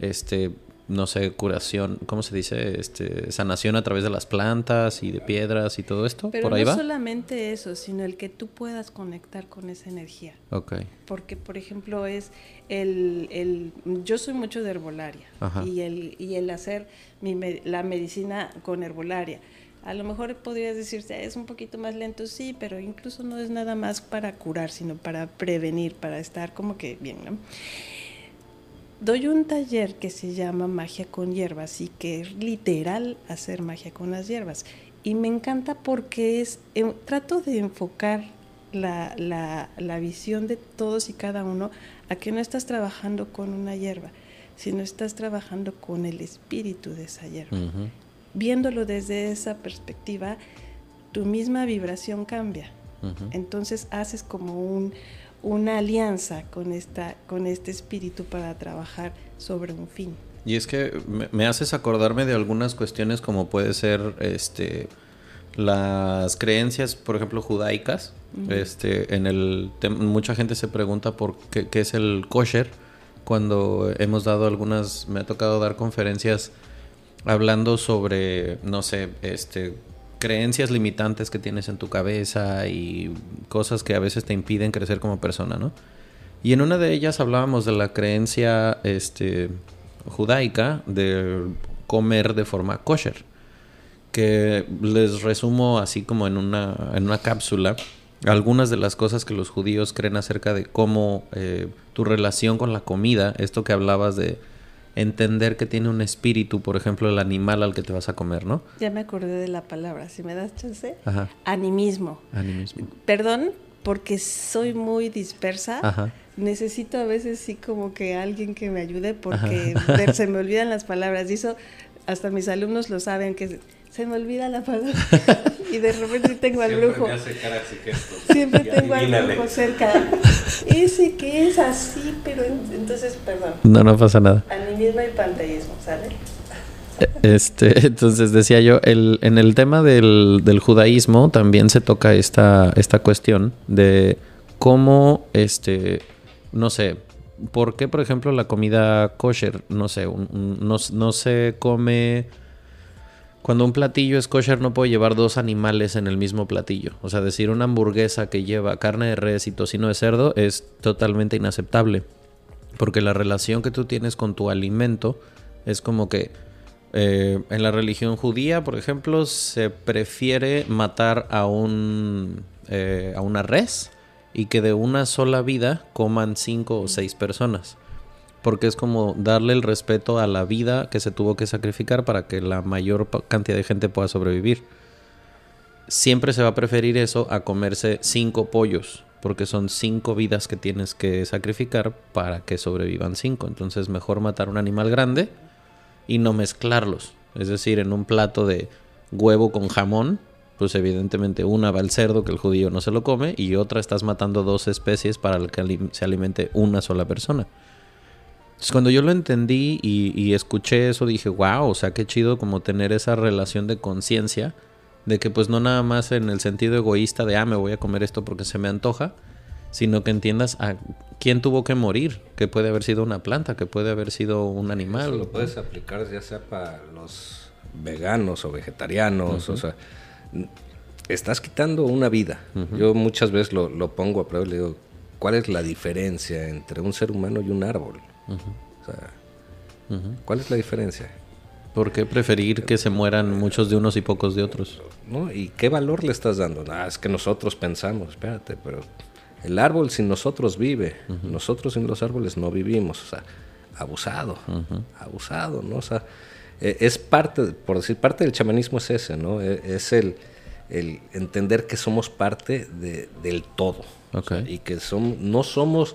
este no sé, curación, ¿cómo se dice? Este, sanación a través de las plantas y de piedras y todo esto. Pero ¿Por ahí no va? solamente eso, sino el que tú puedas conectar con esa energía. Ok. Porque, por ejemplo, es el, el yo soy mucho de herbolaria Ajá. y el, y el hacer mi, me- la medicina con herbolaria. A lo mejor podrías decirse, es un poquito más lento, sí, pero incluso no es nada más para curar, sino para prevenir, para estar como que bien, ¿no? Doy un taller que se llama Magia con Hierbas y que es literal hacer magia con las hierbas. Y me encanta porque es, em, trato de enfocar la, la, la visión de todos y cada uno a que no estás trabajando con una hierba, sino estás trabajando con el espíritu de esa hierba. Viéndolo desde esa perspectiva, tu misma vibración cambia. Entonces haces como un, una alianza con, esta, con este espíritu para trabajar sobre un fin. Y es que me, me haces acordarme de algunas cuestiones como puede ser este las creencias, por ejemplo, judaicas. Este, en el mucha gente se pregunta por qué, qué es el kosher cuando hemos dado algunas me ha tocado dar conferencias hablando sobre no sé, este creencias limitantes que tienes en tu cabeza y cosas que a veces te impiden crecer como persona, ¿no? Y en una de ellas hablábamos de la creencia este, judaica de comer de forma kosher, que les resumo así como en una, en una cápsula algunas de las cosas que los judíos creen acerca de cómo eh, tu relación con la comida, esto que hablabas de entender que tiene un espíritu, por ejemplo, el animal al que te vas a comer, ¿no? Ya me acordé de la palabra, si me das chance. Ajá. Animismo. Animismo. Perdón, porque soy muy dispersa. Ajá. Necesito a veces sí como que alguien que me ayude porque se me olvidan las palabras. Y eso hasta mis alumnos lo saben, que se me olvida la palabra. y de repente tengo al brujo. Siempre tengo al brujo cerca. Ese que es así, pero en- entonces, perdón. No, no pasa nada. Animismo y panteísmo, ¿sale? Este, entonces decía yo, el, en el tema del, del judaísmo también se toca esta, esta cuestión de cómo, este, no sé, ¿por qué, por ejemplo, la comida kosher, no sé, un- un- no, no se come... Cuando un platillo es kosher no puede llevar dos animales en el mismo platillo. O sea, decir una hamburguesa que lleva carne de res y tocino de cerdo es totalmente inaceptable. Porque la relación que tú tienes con tu alimento es como que eh, en la religión judía, por ejemplo, se prefiere matar a un eh, a una res y que de una sola vida coman cinco o seis personas. Porque es como darle el respeto a la vida que se tuvo que sacrificar para que la mayor cantidad de gente pueda sobrevivir. Siempre se va a preferir eso a comerse cinco pollos, porque son cinco vidas que tienes que sacrificar para que sobrevivan cinco. Entonces mejor matar un animal grande y no mezclarlos. Es decir, en un plato de huevo con jamón, pues evidentemente una va al cerdo que el judío no se lo come y otra estás matando dos especies para que se alimente una sola persona. Entonces, cuando yo lo entendí y, y escuché eso, dije, wow, o sea, qué chido como tener esa relación de conciencia, de que pues no nada más en el sentido egoísta de, ah, me voy a comer esto porque se me antoja, sino que entiendas a quién tuvo que morir, que puede haber sido una planta, que puede haber sido un animal. Eso lo puedes aplicar ya sea para los veganos o vegetarianos, o sea, estás quitando una vida. Yo muchas veces lo, lo pongo a prueba y le digo, ¿cuál es la diferencia entre un ser humano y un árbol? O sea, ¿cuál es la diferencia? ¿Por qué preferir que se mueran muchos de unos y pocos de otros? ¿No? ¿Y qué valor le estás dando? Ah, es que nosotros pensamos, espérate, pero el árbol sin nosotros vive, nosotros sin los árboles no vivimos, o sea, abusado, abusado, ¿no? O sea, eh, es parte, por decir, parte del chamanismo es ese, ¿no? E- Es el, el entender que somos parte de- del todo o sea, Ok. y que som- no somos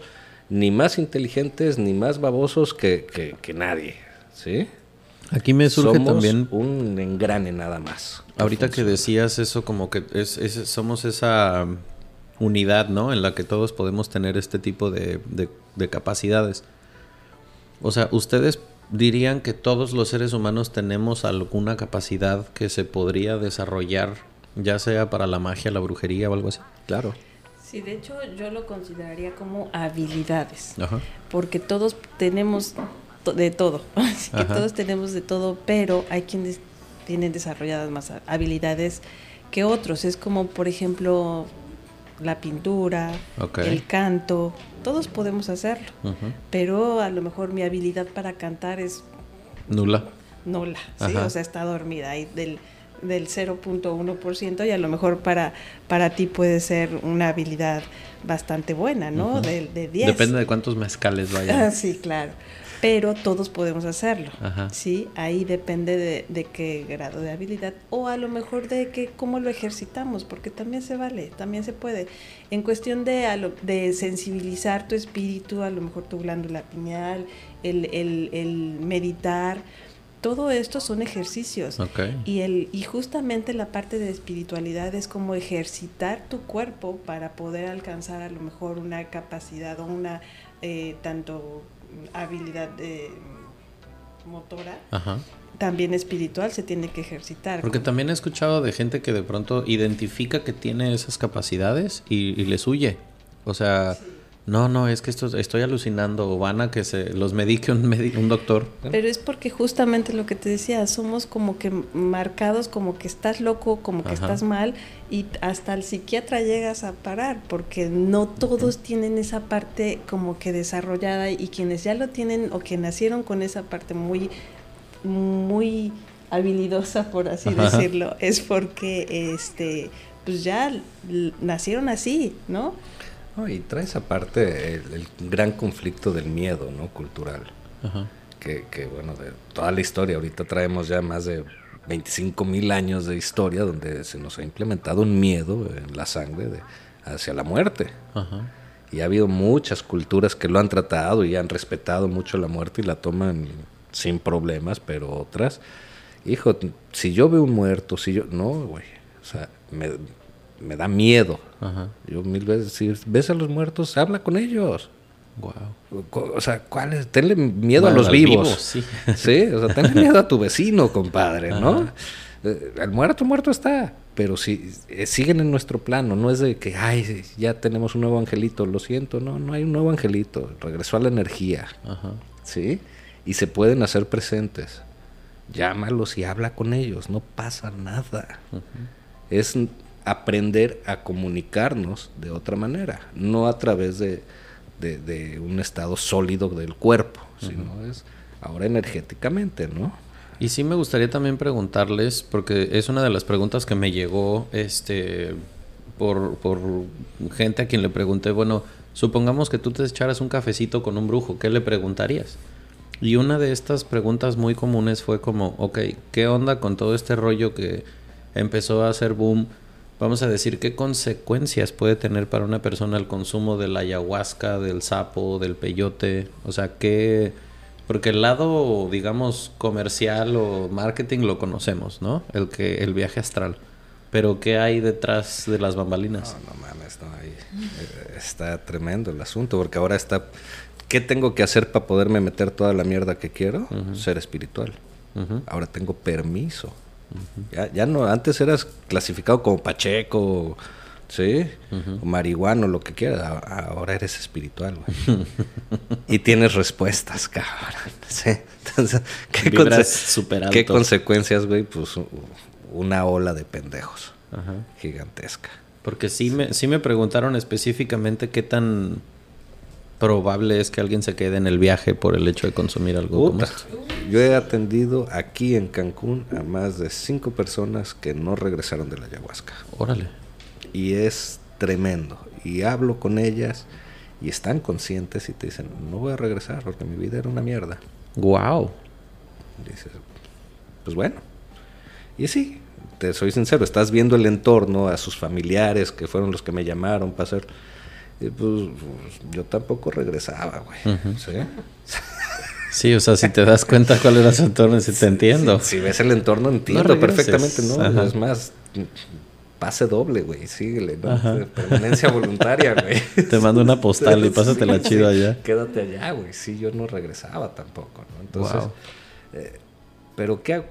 ni más inteligentes ni más babosos que, que- que nadie, ¿sí? Aquí me surge somos también un engrane nada más. Ahorita que decías eso, como que es, es- somos esa unidad, ¿no? En la que todos podemos tener este tipo de, de- de capacidades. O sea, ustedes dirían que todos los seres humanos tenemos alguna capacidad que se podría desarrollar, ya sea para la magia, la brujería o algo así. Claro. Sí, de hecho yo lo consideraría como habilidades, porque todos tenemos de todo, así que todos tenemos de todo, pero hay quienes tienen desarrolladas más habilidades que otros. Es como, por ejemplo, la pintura, el canto, todos podemos hacerlo, pero a lo mejor mi habilidad para cantar es nula. Nula, sí, o sea, está dormida ahí del del 0.1% y a lo mejor para, para ti puede ser una habilidad bastante buena, ¿no? de, de 10. Depende de cuántos mezcales vayan. sí, claro. Pero todos podemos hacerlo, ¿sí? Ahí depende de, de, qué grado de habilidad o a lo mejor de que cómo lo ejercitamos, porque también se vale, también se puede. En cuestión de, de sensibilizar tu espíritu, a lo mejor tu glándula pineal, el, el, el meditar, todo esto son ejercicios. Y, el, y justamente la parte de espiritualidad es como ejercitar tu cuerpo para poder alcanzar a lo mejor una capacidad o una eh, tanto habilidad de motora. También espiritual se tiene que ejercitar. Porque también he escuchado de gente que de pronto identifica que tiene esas capacidades y, y les huye. O sea, no, no, es que esto estoy alucinando o van a que se los medique un, un doctor. Pero es porque justamente lo que te decía, somos como que marcados como que estás loco, como que estás mal y hasta el psiquiatra llegas a parar porque no todos tienen esa parte como que desarrollada y quienes ya lo tienen o que nacieron con esa parte muy muy habilidosa por así decirlo, es porque este pues ya nacieron así, ¿no? Y traes aparte el, gran conflicto del miedo, ¿no? Cultural. Que, que, bueno, de toda la historia, ahorita traemos ya más de 25 mil años de historia donde se nos ha implementado un miedo en la sangre de, hacia la muerte. Y ha habido muchas culturas que lo han tratado y han respetado mucho la muerte y la toman sin problemas, pero otras, hijo, si yo veo un muerto, si yo, no, güey, o sea, me, me da miedo. Yo mil veces, si ves a los muertos, habla con ellos. Wow. O sea, ¿cuál es? Tenle miedo a los vivos. sí. sí. o sea, tenle miedo a tu vecino, compadre, ¿no? Eh, el muerto, muerto está. Pero si eh, siguen en nuestro plano, no es de que, ay, ya tenemos un nuevo angelito, lo siento, no, no hay un nuevo angelito, regresó a la energía. Ajá. ¿Sí? Y se pueden hacer presentes. Llámalos y habla con ellos, no pasa nada. Es aprender a comunicarnos de otra manera, no a través de, de, un estado sólido del cuerpo, sino es ahora energéticamente, ¿no? Y sí me gustaría también preguntarles, porque es una de las preguntas que me llegó este por, por gente a quien le pregunté, bueno, supongamos que tú te echaras un cafecito con un brujo, ¿qué le preguntarías? Y una de estas preguntas muy comunes fue como, ok, ¿qué onda con todo este rollo que empezó a hacer boom vamos a decir, qué consecuencias puede tener para una persona el consumo de la ayahuasca, del sapo, del peyote, o sea, qué... Porque el lado, digamos, comercial o marketing lo conocemos, ¿no? El que el viaje astral. Pero ¿qué hay detrás de las bambalinas? No, no mames, no, ahí eh, está tremendo el asunto, porque ahora está... ¿Qué tengo que hacer para poderme meter toda la mierda que quiero? Ser espiritual. Ahora tengo permiso ya, ya no, antes eras clasificado como Pacheco, ¿sí? O marihuano, lo que quieras. Ahora eres espiritual, güey. y tienes respuestas, cabrón. ¿Sí? Entonces, ¿qué, ¿qué consecuencias, güey? Pues una ola de pendejos. Gigantesca. Porque sí me, sí me preguntaron específicamente qué tan probable es que alguien se quede en el viaje por el hecho de consumir algo como esto? Yo he atendido aquí en Cancún a más de cinco personas que no regresaron de la ayahuasca. Órale. Y es tremendo. Y hablo con ellas y están conscientes y te dicen, no voy a regresar porque mi vida era una mierda. Wow. Dices, pues bueno. Y sí, te soy sincero, estás viendo el entorno, a sus familiares que fueron los que me llamaron para hacer y pues, yo tampoco regresaba, güey. ¿Sí? Sí, o sea, si te das cuenta cuál era su entorno, si te entiendo. Si, ves el entorno, entiendo perfectamente, ¿no? Es más, pase doble, güey, síguele, ¿no? Permanencia voluntaria, güey. Te mando una postal y pásatela chido allá. Quédate allá, güey. Sí, yo no regresaba tampoco, ¿no? Entonces, eh, pero ¿qué,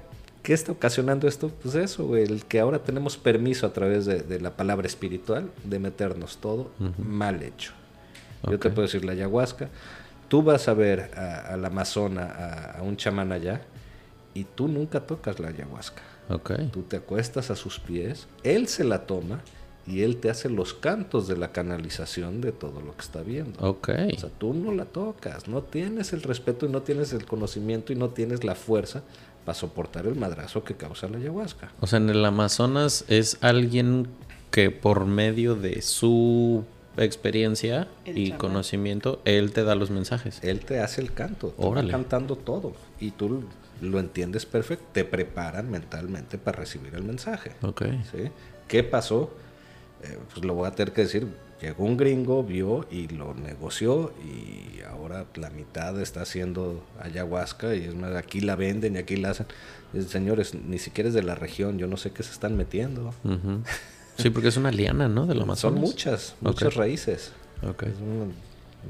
¿qué está ocasionando esto? Pues eso, güey, el que ahora tenemos permiso a través de, la palabra espiritual de meternos todo mal hecho. Yo te puedo decir la ayahuasca. Tú vas a ver a, la amazona, a un chamán allá, y tú nunca tocas la ayahuasca. Okay. Tú te acuestas a sus pies, él se la toma y él te hace los cantos de la canalización de todo lo que está viendo. Okay. O sea, tú no la tocas, no tienes el respeto y no tienes el conocimiento y no tienes la fuerza para soportar el madrazo que causa la ayahuasca. O sea, en el Amazonas es alguien que por medio de su experiencia y conocimiento, él te da los mensajes. Él te hace el canto, te va cantando todo y tú lo entiendes perfecto, te preparan mentalmente para recibir el mensaje. Ok. ¿sí? ¿Qué pasó? Eh, pues lo voy a tener que decir. Llegó un gringo, vio y lo negoció y ahora la mitad está haciendo ayahuasca y es más, aquí la venden y aquí la hacen. señores, ni siquiera es de la región, yo no sé qué se están metiendo. Sí, porque es una liana, ¿no? De lo más Son muchas, muchas raíces. Okay. Es un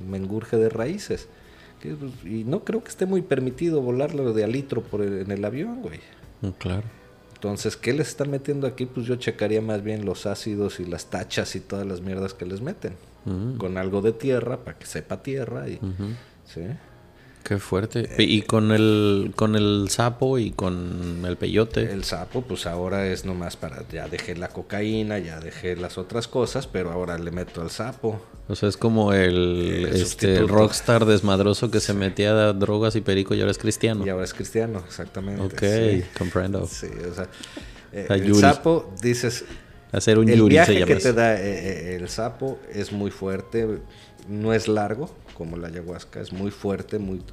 mengurje de raíces. Pues, y no creo que esté muy permitido volarlo de alitro por en el avión, güey. Mm, claro. Entonces, ¿qué les están metiendo aquí? Pues yo checaría más bien los ácidos y las tachas y todas las mierdas que les meten. Mm. Con algo de tierra para que sepa tierra y... ¿sí? Qué fuerte. y con el con el sapo y con el peyote. El sapo, pues ahora es nomás para ya dejé la cocaína, ya dejé las otras cosas, pero ahora le meto al sapo. O sea, es como el, este rockstar desmadroso que se metía a drogas y perico y ahora es cristiano. Y ahora es cristiano, exactamente. Ok, comprendo. Sí, o sea, eh, el sapo dices hacer un el viaje que te da eh, eh, el sapo es muy fuerte, no es largo como la ayahuasca, es muy fuerte, muy...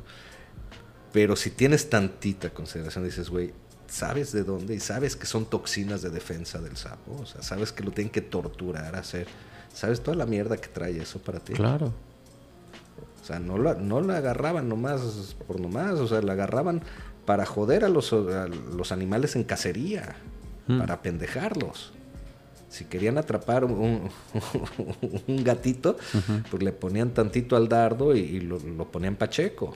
Pero si tienes tantita consideración, dices, güey, sabes de dónde y sabes que son toxinas de defensa del sapo, o sea, sabes que lo tienen que torturar, hacer, sabes toda la mierda que trae eso para ti. Claro. O sea, no la, no la agarraban nomás por nomás, o sea, la agarraban para joder a los, los animales en cacería, hmm. para pendejarlos si querían atrapar un, un gatito, pues le ponían tantito al dardo y, lo, ponían pacheco.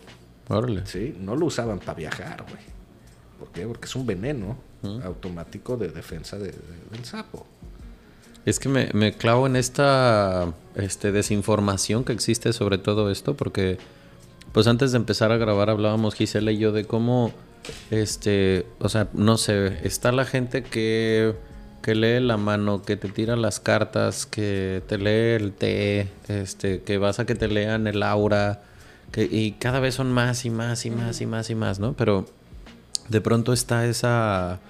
Órale. Sí, no lo usaban para viajar, güey. ¿Por qué? Porque es un veneno automático de defensa del sapo. Es que me, me, clavo en esta este, desinformación que existe sobre todo esto, porque pues antes de empezar a grabar hablábamos Gisela y yo de cómo, este, o sea, no sé, está la gente que que lee la mano, que te tira las cartas, que te lee el té, este, que vas a que te lean el aura, que, y cada vez son más y más y más y más y más, ¿no? Pero de pronto está esa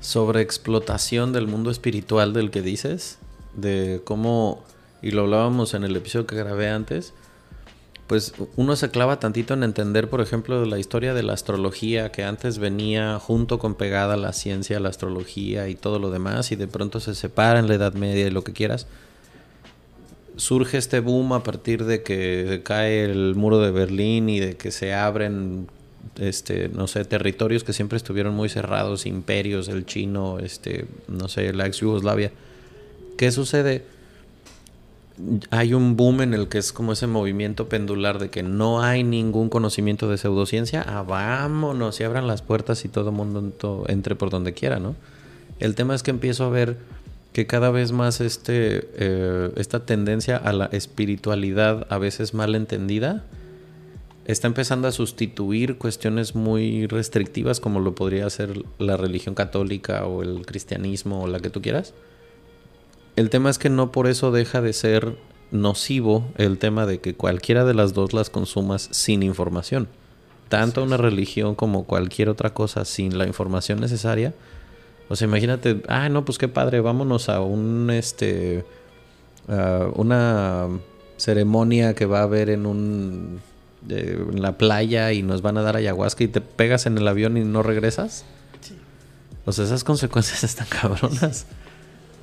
sobreexplotación del mundo espiritual del que dices, de cómo, y lo hablábamos en el episodio que grabé antes, pues uno se clava tantito en entender, por ejemplo, la historia de la astrología, que antes venía junto con pegada la ciencia, la astrología y todo lo demás, y de pronto se separa en la Edad Media y lo que quieras. Surge este boom a partir de que cae el muro de Berlín y de que se abren, este, no sé, territorios que siempre estuvieron muy cerrados, imperios, el chino, este, no sé, la ex Yugoslavia. ¿Qué sucede? Hay un boom en el que es como ese movimiento pendular de que no hay ningún conocimiento de pseudociencia, ah, vámonos y abran las puertas y todo el mundo entre por donde quiera, ¿no? El tema es que empiezo a ver que cada vez más este, eh, esta tendencia a la espiritualidad a veces mal entendida está empezando a sustituir cuestiones muy restrictivas como lo podría ser la religión católica o el cristianismo o la que tú quieras el tema es que no por eso deja de ser nocivo el tema de que cualquiera de las dos las consumas sin información. Tanto una religión como cualquier otra cosa sin la información necesaria. O sea, imagínate, ah, no, pues qué padre, vámonos a un, este, una ceremonia que va a haber en un, en la playa y nos van a dar ayahuasca y te pegas en el avión y no regresas. Sí. O sea, esas consecuencias están cabronas.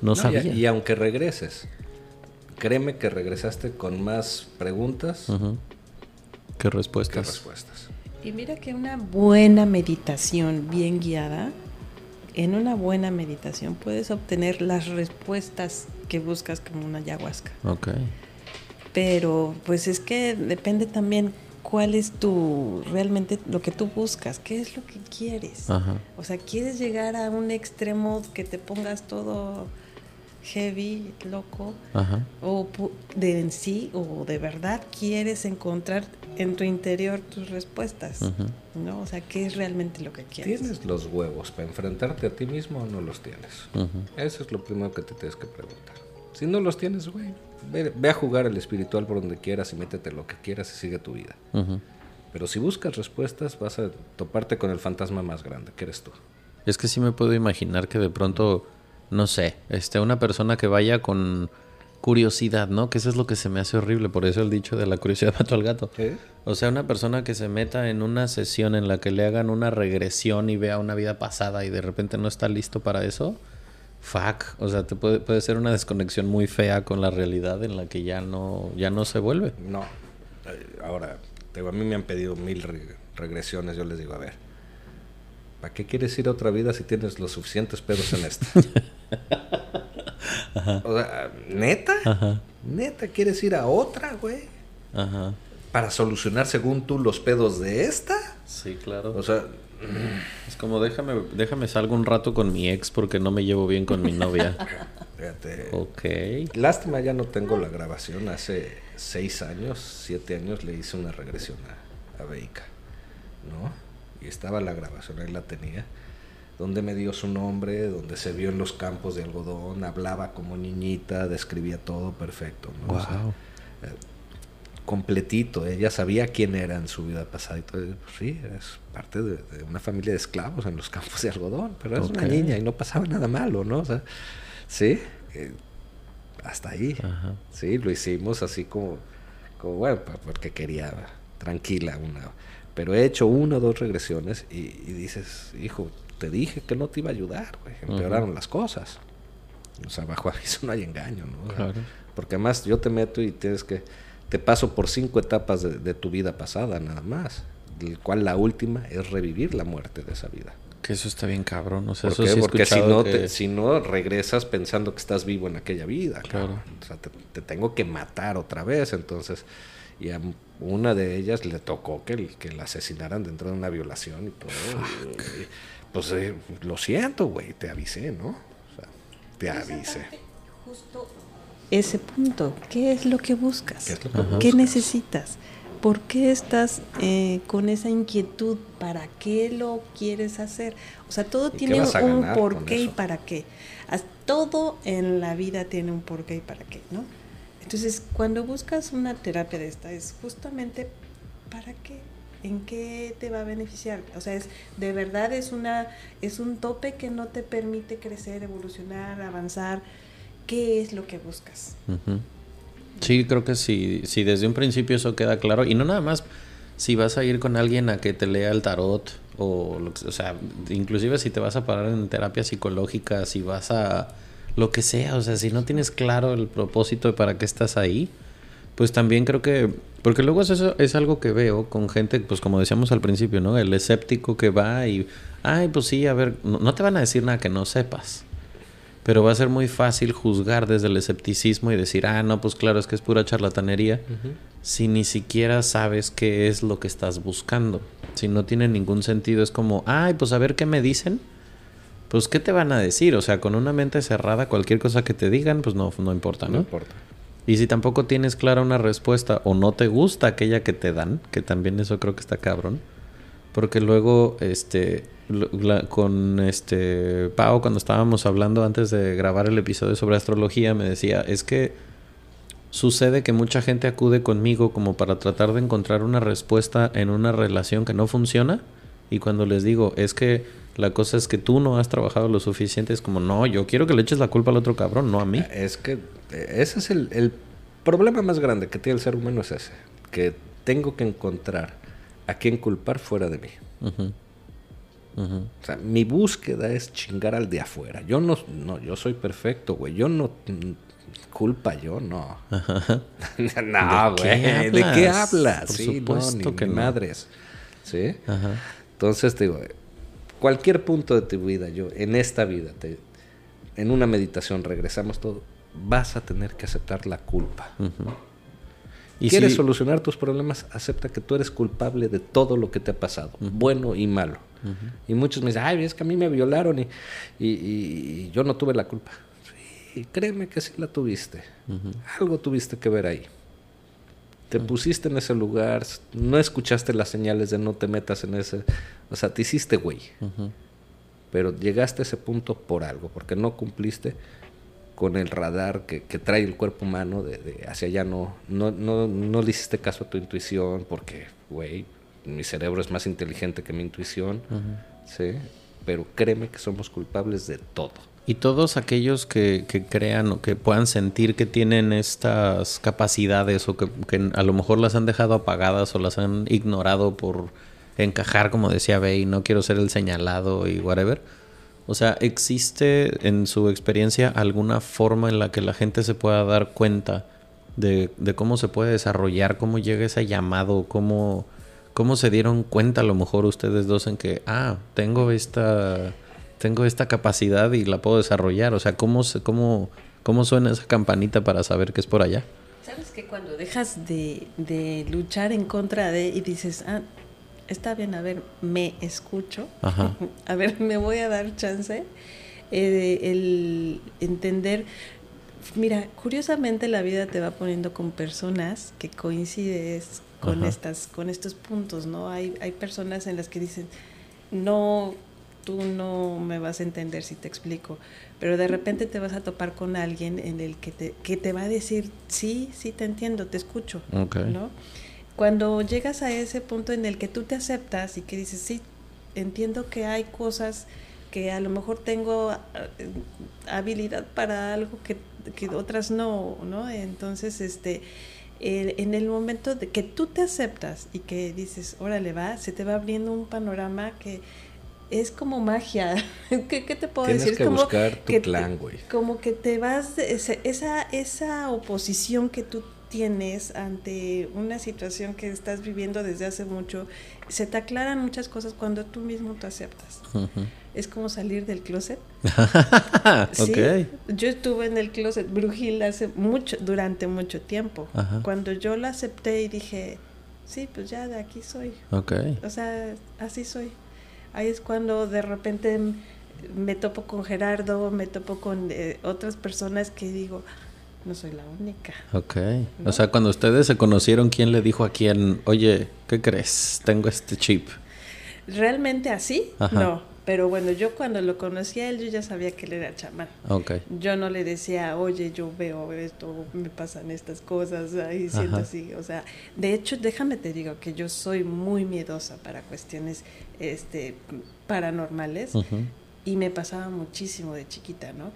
No, sabía. Y, aunque regreses, créeme que regresaste con más preguntas que respuestas. respuestas. Y mira que una buena meditación bien guiada en una buena meditación puedes obtener las respuestas que buscas como una ayahuasca. Ok. Pero pues es que depende también cuál es tu realmente lo que tú buscas, qué es lo que quieres. Ajá. O sea, quieres llegar a un extremo que te pongas todo heavy, loco, Ajá. o de en sí o de verdad quieres encontrar en tu interior tus respuestas. ¿no? O sea, qué es realmente lo que quieres. ¿Tienes los huevos para enfrentarte a ti mismo o no los tienes? Eso es lo primero que te tienes que preguntar. Si no los tienes, güey, ve, ve a jugar el espiritual por donde quieras y métete lo que quieras y sigue tu vida. Pero si buscas respuestas, vas a toparte con el fantasma más grande, que eres tú. Es que sí me puedo imaginar que de pronto, no sé, este, una persona que vaya con curiosidad, ¿no? Que eso es lo que se me hace horrible, por eso el dicho de la curiosidad mató al gato. ¿Eh? O sea, una persona que se meta en una sesión en la que le hagan una regresión y vea una vida pasada y de repente no está listo para eso, fuck, o sea, te puede, puede ser una desconexión muy fea con la realidad en la que ya no, ya no se vuelve. No. Ahora, digo, a mí me han pedido mil re- regresiones. Yo les digo, a ver, ¿para qué quieres ir a otra vida si tienes los suficientes pedos en esta? O sea, ¿neta? Ajá, ¿Neta quieres ir a otra, güey? ajá. Para solucionar según tú los pedos de esta? Sí, claro. O sea, Es como déjame, déjame salgo un rato con mi ex porque no me llevo bien con mi novia. fíjate. ok. Lástima, ya no tengo la grabación. Hace seis años, siete años, le hice una regresión a, a Beika, ¿no? Y estaba la grabación, ahí la tenía. Donde me dio su nombre, donde se vio en los campos de algodón, hablaba como niñita, describía todo perfecto, ¿no? O sea, Wow. completito. Ella sabía quién era en su vida pasada y todo. Pues sí, es parte de, de una familia de esclavos en los campos de algodón, pero es una niña y no pasaba nada malo, ¿no? O sea, sí, eh, hasta ahí. Ajá. Sí, lo hicimos así como, como bueno, porque quería tranquila una. Pero he hecho una o dos regresiones y, y dices, hijo, te dije que no te iba a ayudar, güey. Empeoraron las cosas. O sea, bajo aviso no hay engaño, ¿no? O sea, Claro. Porque además yo te meto y tienes que, te paso por cinco etapas de, de tu vida pasada nada más, del cual la última es revivir la muerte de esa vida. Que eso está bien cabrón. O sea, ¿Por eso qué? sí he Porque si no, que- te- si no regresas pensando que estás vivo en aquella vida. Claro. cabrón. O sea, te, te tengo que matar otra vez. Entonces, y a una de ellas le tocó que, el- que la asesinaran dentro de una violación y todo. Y, pues eh, lo siento, güey, te avisé, ¿no? O sea, te avisé. Justo ese punto, ¿qué es lo que buscas? ¿Qué es lo que necesitas? ¿Por qué estás eh, con esa inquietud? ¿Para qué lo quieres hacer? O sea, todo ¿Y qué tiene un porqué y para qué. Todo en la vida tiene un porqué y para qué, ¿no? Entonces, cuando buscas una terapia de esta, es justamente para qué, en qué te va a beneficiar. O sea, es de verdad es una es un tope que no te permite crecer, evolucionar, avanzar. ¿Qué es lo que buscas? Sí, creo que si, si desde un principio eso queda claro, y no nada más si vas a ir con alguien a que te lea el tarot, o, o sea, inclusive si te vas a parar en terapia psicológica, si vas a lo que sea, o sea, si no tienes claro el propósito de para qué estás ahí, pues también creo que, porque luego eso es algo que veo con gente, pues como decíamos al principio, ¿no? El escéptico que va y, ay, pues sí, a ver, no, no te van a decir nada que no sepas. Pero va a ser muy fácil juzgar desde el escepticismo y decir, ah, no, pues claro, es que es pura charlatanería, si ni siquiera sabes qué es lo que estás buscando. Si no tiene ningún sentido, es como, ay, pues a ver qué me dicen. Pues, ¿qué te van a decir? O sea, con una mente cerrada, cualquier cosa que te digan, pues no, no importa, No ¿no? importa. Y si tampoco tienes clara una respuesta o no te gusta aquella que te dan, que también eso creo que está cabrón. Porque luego, este, la- con este Pau, cuando estábamos hablando antes de grabar el episodio sobre astrología, me decía, es que sucede que mucha gente acude conmigo como para tratar de encontrar una respuesta en una relación que no funciona. Y cuando les digo, es que la cosa es que tú no has trabajado lo suficiente, es como, no, yo quiero que le eches la culpa al otro cabrón, no a mí. Es que ese es el, el problema más grande que tiene el ser humano, es ese. Que tengo que encontrar a quién culpar fuera de mí. Ujú. O sea, mi búsqueda es chingar al de afuera. Yo no, no yo soy perfecto, güey. Yo no culpa yo, no. no, ¿De qué güey. ¿De qué hablas? Por Sí, supuesto no, ni, que ni no. madres. ¿Sí? Ajá. Entonces, te digo, cualquier punto de tu vida, yo, en esta vida, te, en una meditación regresamos todo, vas a tener que aceptar la culpa. ¿Y ¿Quieres solucionar tus problemas? Acepta que tú eres culpable de todo lo que te ha pasado, bueno y malo. Y muchos me dicen, ay, es que a mí me violaron y, y, yo no tuve la culpa. Sí, créeme que sí la tuviste. Algo tuviste que ver ahí. Te pusiste en ese lugar, no escuchaste las señales de no te metas en ese... O sea, te hiciste güey. Pero llegaste a ese punto por algo, porque no cumpliste con el radar que, trae el cuerpo humano de, hacia allá no, no, no, no le hiciste caso a tu intuición porque, güey, mi cerebro es más inteligente que mi intuición, ¿sí? Pero créeme que somos culpables de todo. Y todos aquellos que, crean o que puedan sentir que tienen estas capacidades o que, a lo mejor las han dejado apagadas o las han ignorado por encajar, como decía Bey, no quiero ser el señalado y whatever o sea, ¿existe en su experiencia alguna forma en la que la gente se pueda dar cuenta de, cómo se puede desarrollar, cómo llega ese llamado, cómo, cómo se dieron cuenta a lo mejor ustedes dos en que, ah, tengo esta, tengo esta capacidad y la puedo desarrollar? O sea, ¿cómo, cómo, cómo suena esa campanita para saber que es por allá? ¿Sabes que cuando dejas de, de luchar en contra de y dices, ah, está bien, a ver, me escucho, a ver, me voy a dar chance, eh, el entender, mira, curiosamente la vida te va poniendo con personas que coincides con estas, con estos puntos, ¿no? Hay, hay personas en las que dicen, no, tú no me vas a entender si te explico, pero de repente te vas a topar con alguien en el que te, que te va a decir, sí, sí te entiendo, te escucho, ¿no? Cuando llegas a ese punto en el que tú te aceptas y que dices, sí, entiendo que hay cosas que a lo mejor tengo eh, habilidad para algo que, otras no, ¿no? Entonces, este, en el momento de que tú te aceptas y que dices, órale, va, se te va abriendo un panorama que es como magia. ¿Qué, te puedo decir? que como buscar tu clan, güey. Como que te vas, esa, esa oposición que tú tienes ante una situación que estás viviendo desde hace mucho, se te aclaran muchas cosas cuando tú mismo te aceptas. Es como salir del closet. ¿Sí? Yo estuve en el closet brujil hace mucho, durante mucho tiempo. Cuando yo la acepté y dije, sí, pues ya de aquí soy. O sea, así soy. Ahí es cuando de repente me topo con Gerardo, me topo con eh, otras personas que digo, no soy la única. Ok. O sea, cuando ustedes se conocieron, ¿quién le dijo a quién, oye, ¿qué crees? Tengo este chip. Realmente así, no. Pero bueno, yo cuando lo conocí a él, yo ya sabía que él era chamán. Okay. Yo no le decía, oye, yo veo esto, me pasan estas cosas, ahí siento así. O sea, de hecho, déjame te digo que yo soy muy miedosa para cuestiones este, paranormales y me pasaba muchísimo de chiquita, ¿no?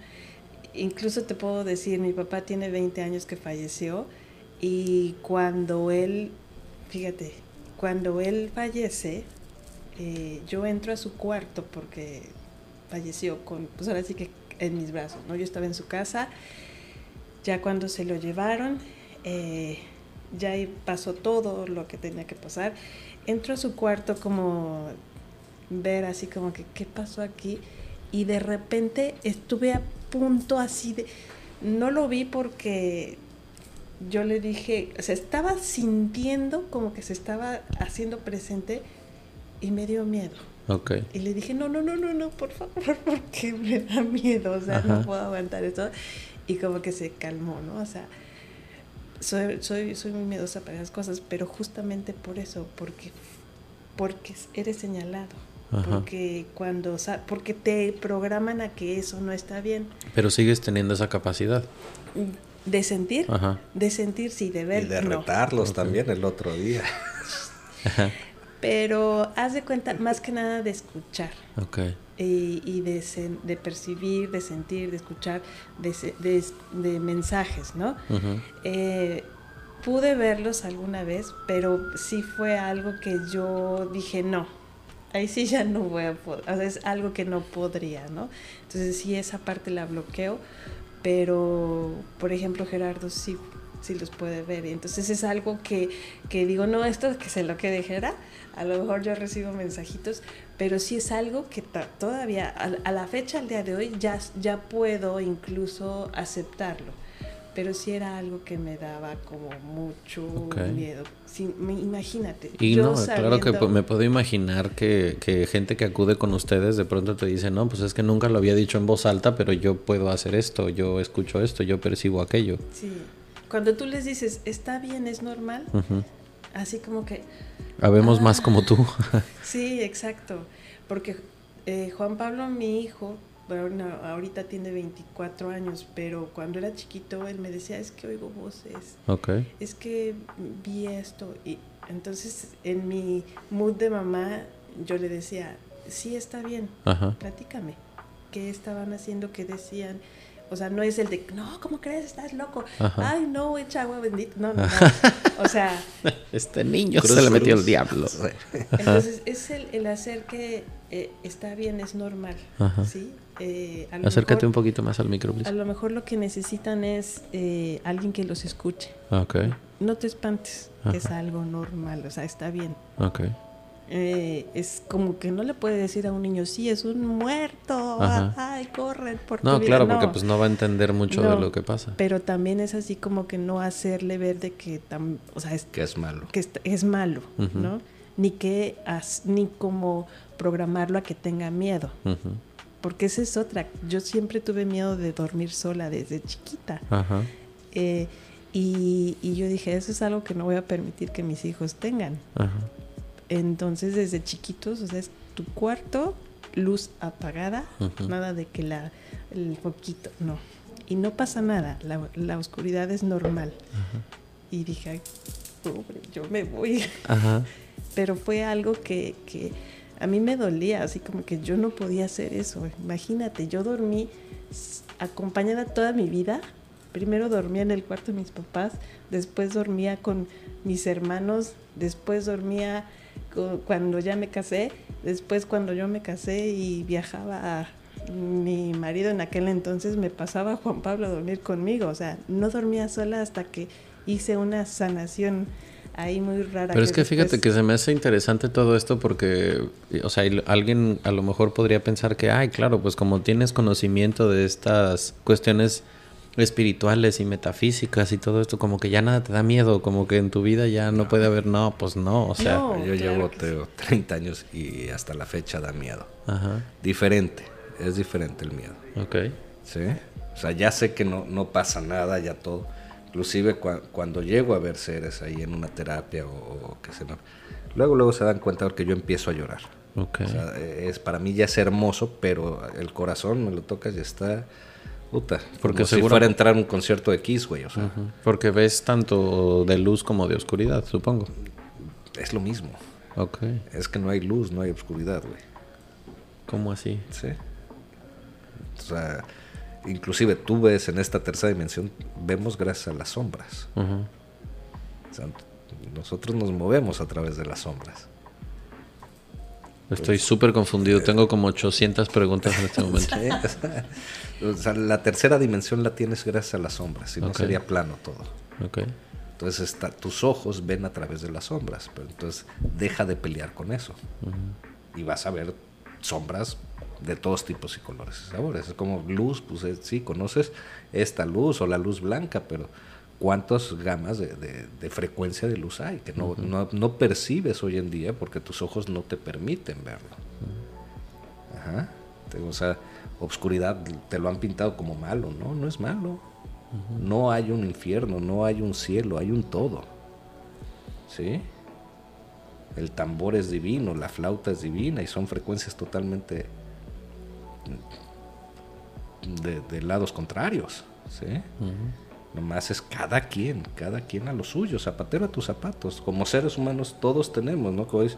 incluso te puedo decir, mi papá tiene 20 años que falleció y cuando él, fíjate, cuando él fallece, eh, yo entro a su cuarto porque falleció con, pues ahora sí que en mis brazos, ¿no? Yo estaba en su casa, ya cuando se lo llevaron, eh, ya pasó todo lo que tenía que pasar. Entro a su cuarto como ver así como que, ¿qué pasó aquí? Y de repente estuve a punto así de... No lo vi porque yo le dije, o sea, estaba sintiendo como que se estaba haciendo presente y me dio miedo. Okay. Y le dije, no, no, no, no, no, por favor, porque me da miedo, o sea, no puedo aguantar esto. Y como que se calmó, ¿no? O sea, soy, soy, soy muy miedosa para esas cosas, pero justamente por eso, porque, porque eres señalado porque cuando porque te programan a que eso no está bien. Pero sigues teniendo esa capacidad. De sentir, de sentir sí, de ver. Y de retarlos también el otro día. Pero haz de cuenta, más que nada de escuchar. Okay. Y, de, de, percibir, de sentir, de escuchar, de, de, mensajes, ¿no? Eh, pude verlos alguna vez, pero sí fue algo que yo dije no ahí sí ya no voy a poder, es algo que no podría, ¿no? Entonces sí, esa parte la bloqueo, pero, por ejemplo, Gerardo sí, sí los puede ver, y entonces es algo que, que digo, no, esto que se lo que dijera, a lo mejor yo recibo mensajitos, pero sí es algo que todavía, a, la fecha, al día de hoy, ya, ya puedo incluso aceptarlo. Pero sí era algo que me daba como mucho miedo. imagínate. Y no, claro que me puedo imaginar que, que, gente que acude con ustedes de pronto te dice, no, pues es que nunca lo había dicho en voz alta, pero yo puedo hacer esto, yo escucho esto, yo percibo aquello. Sí. Cuando tú les dices, está bien, es normal, así como que... Habemos más como tú. sí, exacto. Porque eh, Juan Pablo, mi hijo, bueno, ahorita tiene 24 años, pero cuando era chiquito él me decía, es que oigo voces. Okay. Es que vi esto. Y entonces en mi mood de mamá yo le decía, sí está bien, platícame. ¿Qué estaban haciendo? ¿Qué decían? O sea, no es el de, no, ¿cómo crees? Estás loco. Ay, no, echa agua bendita. No, no, no. O sea. Este niño se le metió el diablo. Entonces, es el, el hacer que eh, está bien, es normal. ¿sí? Eh, Acércate un poquito más al micro, A lo mejor lo que necesitan es eh, alguien que los escuche. Okay. No te espantes, es algo normal, o sea, está bien. Okay. Eh, es como que no le puede decir a un niño, sí, es un muerto, ay, corre por No, claro, porque pues no va a entender mucho de lo que pasa. Pero también es así como que no hacerle ver de que, o sea, es, que es malo. Que es, malo, ¿no? Ni que, ni como programarlo a que tenga miedo. Porque esa es otra. Yo siempre tuve miedo de dormir sola desde chiquita. Eh, y, y, yo dije, eso es algo que no voy a permitir que mis hijos tengan. Ajá. Entonces, desde chiquitos, o sea, es tu cuarto, luz apagada, nada de que la, el foquito, no. Y no pasa nada, la, la oscuridad es normal. Y dije, Ay, pobre, yo me voy. Pero fue algo que, que a mí me dolía, así como que yo no podía hacer eso. Imagínate, yo dormí acompañada toda mi vida. Primero dormía en el cuarto de mis papás, después dormía con mis hermanos, después dormía cuando ya me casé, después cuando yo me casé y viajaba a mi marido en aquel entonces me pasaba Juan Pablo a dormir conmigo, o sea, no dormía sola hasta que hice una sanación ahí muy rara. Pero es que fíjate que se me hace interesante todo esto porque, o sea, alguien a lo mejor podría pensar que, ay, claro, pues como tienes conocimiento de estas cuestiones espirituales y metafísicas y todo esto, como que ya nada te da miedo, como que en tu vida ya no, puede haber, no, pues no, o sea. yo llevo 30 años y hasta la fecha da miedo. Ajá. Diferente, es diferente el miedo. Ok. Sí, o sea, ya sé que no, no pasa nada, ya todo. Inclusive cuando llego a ver seres ahí en una terapia o, que se no, luego luego se dan cuenta que yo empiezo a llorar. Okay. O sea, es para mí ya es hermoso, pero el corazón me lo tocas y está Puta, porque como si fuera a entrar a un concierto de Kiss, güey, o sea. Porque ves tanto de luz como de oscuridad, supongo. Es lo mismo. Ok. Es que no hay luz, no hay oscuridad, güey. ¿Cómo así? Sí. O sea, inclusive tú ves en esta tercera dimensión, vemos gracias a las sombras. o sea, nosotros nos movemos a través de las sombras. Estoy súper confundido, tengo como 800 preguntas en este momento. O sea, la tercera dimensión la tienes gracias a las sombras, si no sería plano todo. Okay. Entonces está, tus ojos ven a través de las sombras, pero entonces deja de pelear con eso. Y vas a ver sombras de todos tipos y colores y sabores. Es como luz, pues sí, conoces esta luz o la luz blanca, pero ¿cuántas gamas de, frecuencia de luz hay que no, no, percibes hoy en día porque tus ojos no te permiten verlo? Ajá. O sea, obscuridad te lo han pintado como malo, no, no es malo. No hay un infierno, no hay un cielo, hay un todo. ¿Sí? El tambor es divino, la flauta es divina y son frecuencias totalmente de, lados contrarios. ¿Sí? Nomás es cada quien, cada quien a lo suyo, zapatero a tus zapatos. Como seres humanos todos tenemos, ¿no? Como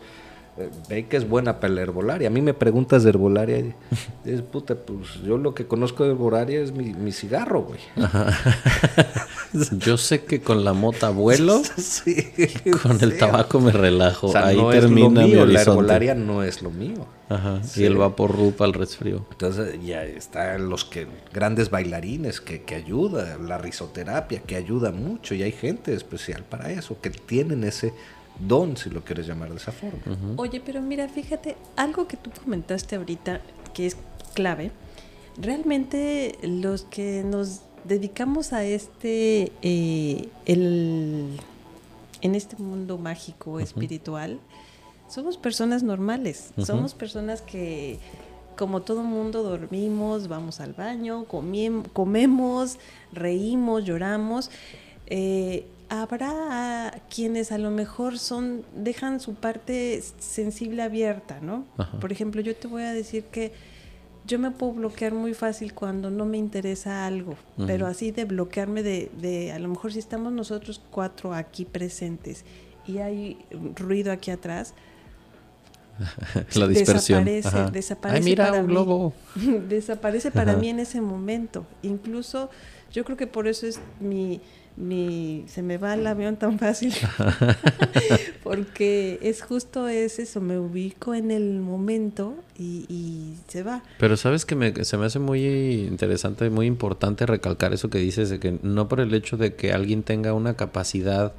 ve que es buena para la herbolaria. A mí me preguntas de herbolaria y dices, puta, pues yo lo que conozco de herbolaria es mi, cigarro, güey. yo sé que con la mota vuelo, con el tabaco me relajo. Ahí termina mi La herbolaria no es lo mío. Y el vapor rupa al resfrío. Entonces ya están los que grandes bailarines que, que ayuda, la risoterapia que ayuda mucho y hay gente especial para eso, que tienen ese don, si lo quieres llamar de esa forma. Oye, pero mira, fíjate, algo que tú comentaste ahorita que es clave, realmente los que nos dedicamos a este, eh, el, en este mundo mágico, espiritual, somos personas normales, somos personas que como todo mundo dormimos, vamos al baño, comemos, reímos, lloramos. Eh, habrá quienes a lo mejor son dejan su parte sensible abierta, ¿no? Por ejemplo, yo te voy a decir que yo me puedo bloquear muy fácil cuando no me interesa algo, pero así de bloquearme de, de, a lo mejor si estamos nosotros cuatro aquí presentes y hay ruido aquí atrás, la dispersión. Desaparece, desaparece mira, para un mí. globo. desaparece para mí en ese momento. Incluso yo creo que por eso es mi, mi se me va el avión tan fácil. Porque es justo es eso, me ubico en el momento y, y se va. Pero sabes que me, se me hace muy interesante, muy importante recalcar eso que dices, de que no por el hecho de que alguien tenga una capacidad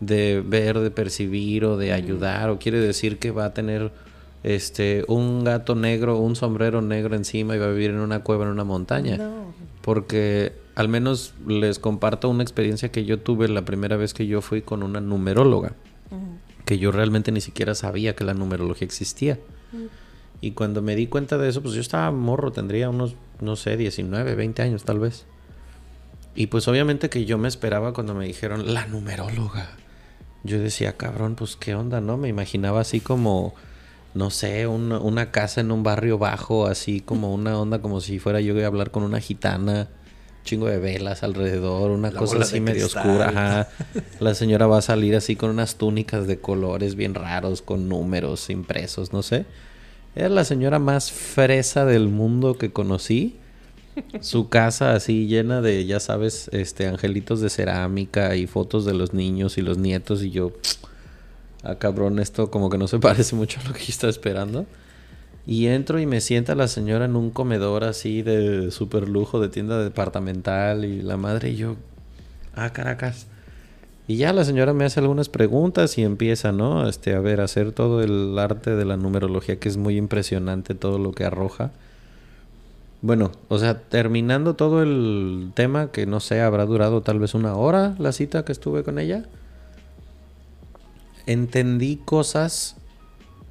de ver, de percibir o de ayudar, o quiere decir que va a tener este un gato negro, un sombrero negro encima y va a vivir en una cueva en una montaña. Porque al menos les comparto una experiencia que yo tuve la primera vez que yo fui con una numeróloga, que yo realmente ni siquiera sabía que la numerología existía. Y cuando me di cuenta de eso, pues yo estaba morro, tendría unos, no sé, 19, 20 años tal vez. Y pues obviamente que yo me esperaba cuando me dijeron la numeróloga yo decía, cabrón, pues qué onda, ¿no? Me imaginaba así como, no sé, una casa en un barrio bajo, así como una onda como si fuera yo a hablar con una gitana, chingo de velas alrededor, una cosa así medio oscura. Ajá. La señora va a salir así con unas túnicas de colores bien raros, con números impresos, no sé. Era la señora más fresa del mundo que conocí su casa así llena de, ya sabes, este angelitos de cerámica y fotos de los niños y los nietos y yo, ah cabrón, esto como que no se parece mucho a lo que yo estaba esperando. Y entro y me sienta la señora en un comedor así de super lujo de tienda departamental y la madre y yo, ah Caracas. Y ya la señora me hace algunas preguntas y empieza, ¿no? Este, a ver, a hacer todo el arte de la numerología que es muy impresionante todo lo que arroja. Bueno, o sea, terminando todo el tema, que no sé, habrá durado tal vez una hora la cita que estuve con ella, entendí cosas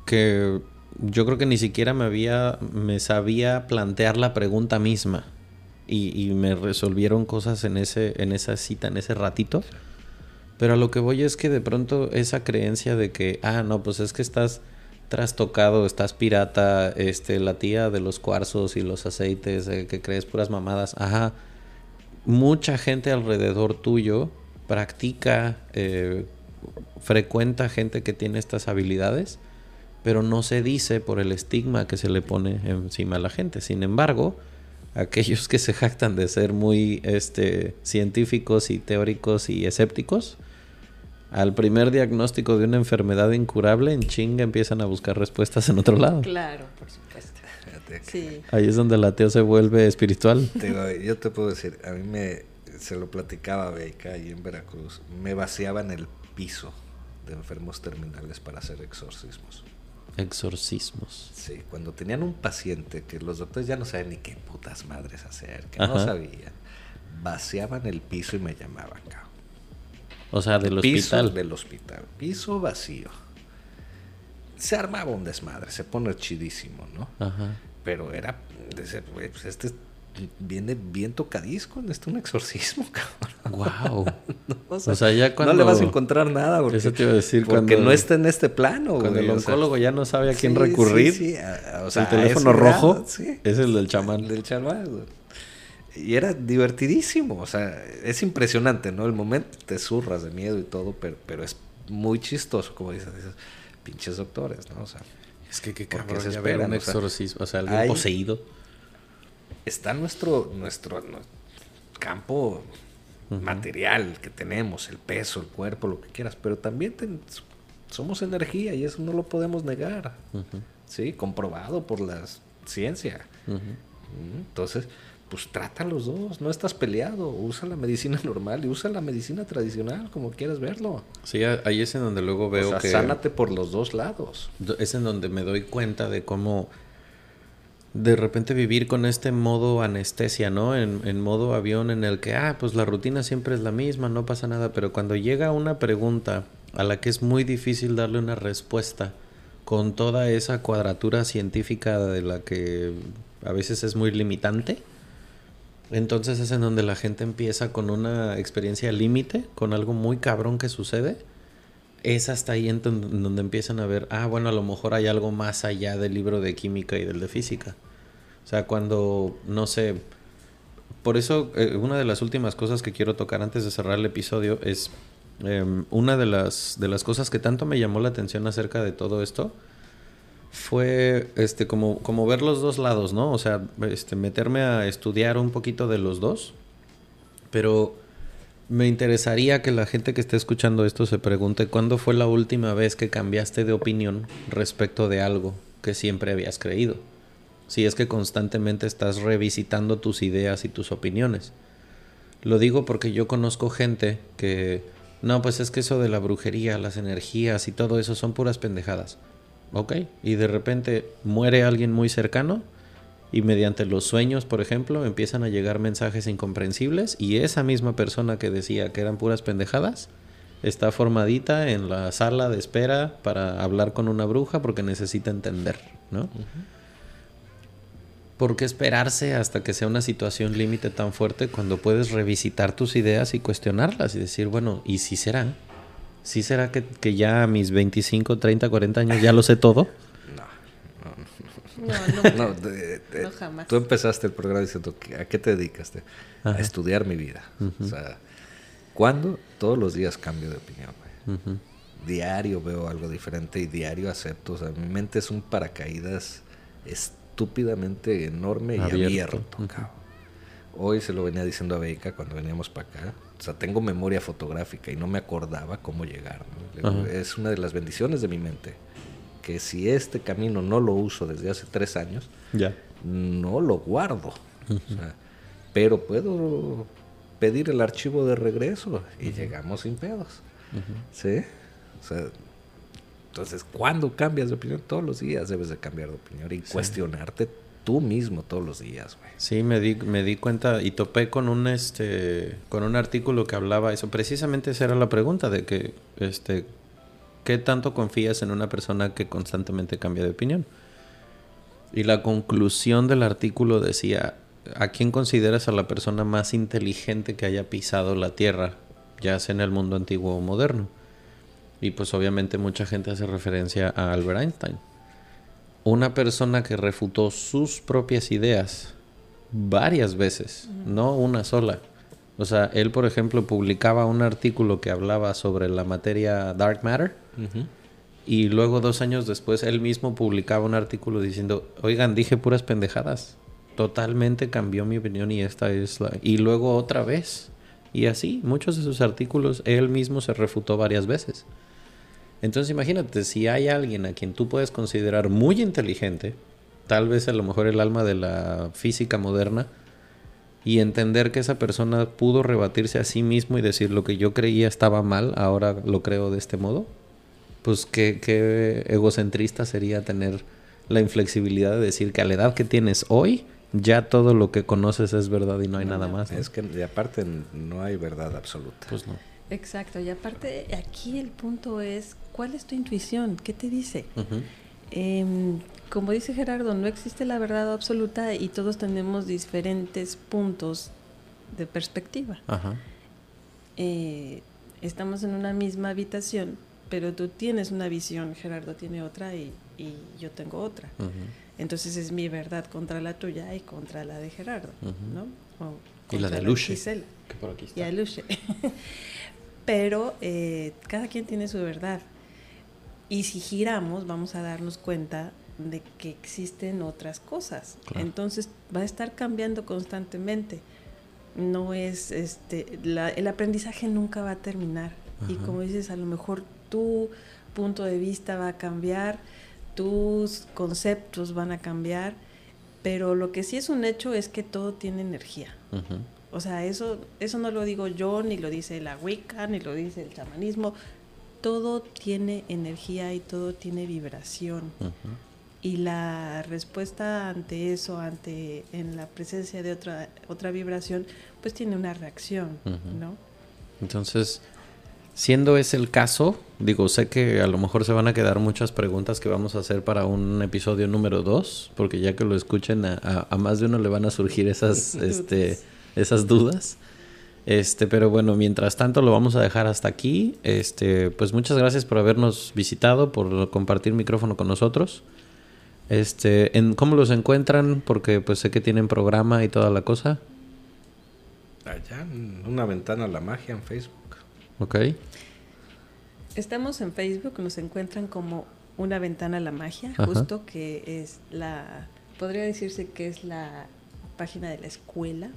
que yo creo que ni siquiera me había, me sabía plantear la pregunta misma. Y, y me resolvieron cosas en, ese, en esa cita, en ese ratito. Pero a lo que voy es que de pronto esa creencia de que, ah, no, pues es que estás trastocado, estás pirata, este, la tía de los cuarzos y los aceites, que crees puras mamadas, ajá. Mucha gente alrededor tuyo practica, eh, frecuenta gente que tiene estas habilidades, pero no se dice por el estigma que se le pone encima a la gente. Sin embargo, aquellos que se jactan de ser muy este, científicos y teóricos y escépticos, al primer diagnóstico de una enfermedad incurable, en chinga empiezan a buscar respuestas en otro lado. Claro, por supuesto. Sí. Ahí es donde el ateo se vuelve espiritual. yo te puedo decir, a mí me, se lo platicaba Beca ahí en Veracruz, me vaciaban el piso de enfermos terminales para hacer exorcismos. Exorcismos. Sí, cuando tenían un paciente que los doctores ya no saben ni qué putas madres hacer, que no sabían, vaciaban el piso y me llamaban, cabrón. O sea, del piso hospital. Del hospital. Piso vacío. Se armaba un desmadre, se pone chidísimo, ¿no? Ajá. Pero era, pues este viene bien tocadisco, este un exorcismo, cabrón. Wow. no, o, sea, ya cuando... no le vas a encontrar nada porque, Eso te iba a decir porque no está en este plano. Cuando el oncólogo ya no sabe a quién recurrir. Sí, sí. o sea, el teléfono rojo es el del chamán. El del chamán, güey. Y era divertidísimo, o sea, es impresionante, ¿no? El momento te zurras de miedo y todo, pero, pero es muy chistoso, como dices, dices pinches doctores, ¿no? O sea, es que qué cabrón se espera un exorcismo, o sea, algo poseído. Está nuestro, nuestro, campo material que tenemos, el peso, el cuerpo, lo que quieras, pero también somos energía y eso no lo podemos negar, ¿sí? Comprobado por la ciencia. Entonces, pues trata los dos, no estás peleado, usa la medicina normal y usa la medicina tradicional, como quieras verlo. Sí, ahí es en donde luego veo o sea, sánate por los dos lados. Es en donde me doy cuenta de cómo de repente vivir con este modo anestesia, ¿no? En, en, modo avión en el que, ah, pues la rutina siempre es la misma, no pasa nada, pero cuando llega una pregunta a la que es muy difícil darle una respuesta con toda esa cuadratura científica de la que a veces es muy limitante, entonces es en donde la gente empieza con una experiencia límite, con algo muy cabrón que sucede. Es hasta ahí en donde empiezan a ver, ah, bueno, a lo mejor hay algo más allá del libro de química y del de física. O sea, cuando, no sé, por eso eh, una de las últimas cosas que quiero tocar antes de cerrar el episodio es em, una de las, de las cosas que tanto me llamó la atención acerca de todo esto fue este como, como ver los dos lados, ¿no? O sea, este, meterme a estudiar un poquito de los dos. Pero me interesaría que la gente que esté escuchando esto se pregunte cuándo fue la última vez que cambiaste de opinión respecto de algo que siempre habías creído. Si es que constantemente estás revisitando tus ideas y tus opiniones. Lo digo porque yo conozco gente que, no, pues es que eso de la brujería, las energías y todo eso son puras pendejadas. Ok, y de repente muere alguien muy cercano y mediante los sueños, por ejemplo, empiezan a llegar mensajes incomprensibles y esa misma persona que decía que eran puras pendejadas está formadita en la sala de espera para hablar con una bruja porque necesita entender, ¿no? ¿Por qué esperarse hasta que sea una situación límite tan fuerte cuando puedes revisitar tus ideas y cuestionarlas y decir, bueno, ¿y si serán? ¿Sí será que, que ya a mis 25, 30, 40 años ya lo sé todo? No, no, no, no, jamás. Tú empezaste el programa diciendo, ¿a qué te dedicaste? A estudiar mi vida. O sea, ¿cuándo? Todos los días cambio de opinión. Diario veo algo diferente y diario acepto. O sea, mi mente es un paracaídas estúpidamente enorme y abierto. Hoy se lo venía diciendo a Beca cuando veníamos para acá. O sea, tengo memoria fotográfica y no me acordaba cómo llegar. Es una de las bendiciones de mi mente. Que si este camino no lo uso desde hace tres años, ya. no lo guardo. pero puedo pedir el archivo de regreso y llegamos sin pedos. ¿Sí? O sea, entonces, ¿cuándo cambias de opinión? Todos los días debes de cambiar de opinión y cuestionarte tú mismo todos los días, güey. Sí, me di, me di cuenta y topé con un este con un artículo que hablaba eso. Precisamente esa era la pregunta de que este ¿qué tanto confías en una persona que constantemente cambia de opinión? Y la conclusión del artículo decía, ¿a quién consideras a la persona más inteligente que haya pisado la Tierra, ya sea en el mundo antiguo o moderno? Y pues obviamente mucha gente hace referencia a Albert Einstein una persona que refutó sus propias ideas varias veces, no una sola. O sea, él, por ejemplo, publicaba un artículo que hablaba sobre la materia dark matter y luego dos años después él mismo publicaba un artículo diciendo, oigan, dije puras pendejadas. Totalmente cambió mi opinión y esta es la... Y luego otra vez. Y así, muchos de sus artículos él mismo se refutó varias veces. Entonces imagínate, si hay alguien a quien tú puedes considerar muy inteligente, tal vez a lo mejor el alma de la física moderna, y entender que esa persona pudo rebatirse a sí mismo y decir lo que yo creía estaba mal, ahora lo creo de este modo, pues qué, qué egocentrista sería tener la inflexibilidad de decir que a la edad que tienes hoy, ya todo lo que conoces es verdad y no hay nada más. Es que aparte no hay verdad absoluta. Pues no. Exacto, y aparte aquí el punto es, ¿cuál es tu intuición? ¿Qué te dice? Como dice Gerardo, no existe la verdad absoluta y todos tenemos diferentes puntos de perspectiva. Eh, estamos en una misma habitación, pero tú tienes una visión, Gerardo tiene otra y, yo tengo otra. Entonces es mi verdad contra la tuya y contra la de Gerardo, ¿no? y la de Luche. Que por aquí está. Y a Luche. pero eh, cada quien tiene su verdad. Y si giramos, vamos a darnos cuenta de que existen otras cosas. Entonces va a estar cambiando constantemente. No es este el aprendizaje nunca va a terminar. Y como dices, a lo mejor tu punto de vista va a cambiar, tus conceptos van a cambiar, Pero lo que sí es un hecho es que todo tiene energía. O sea, eso, eso no lo digo yo, ni lo dice la Wicca, ni lo dice el chamanismo. Todo tiene energía y todo tiene vibración. Y la respuesta ante eso, ante en la presencia de otra, otra vibración, pues tiene una reacción, ¿no? Entonces, siendo ese el caso, digo, sé que a lo mejor se van a quedar muchas preguntas que vamos a hacer para un episodio número dos, porque ya que lo escuchen a, a más de uno le van a surgir esas, este esas dudas. Este, pero bueno, mientras tanto lo vamos a dejar hasta aquí. Este, pues muchas gracias por habernos visitado, por compartir micrófono con nosotros. Este, en cómo los encuentran, porque pues sé que tienen programa y toda la cosa. Allá, una ventana a la magia en Facebook. Ok. Estamos en Facebook, nos encuentran como una ventana a la magia, justo que es la, podría decirse que es la página de la escuela,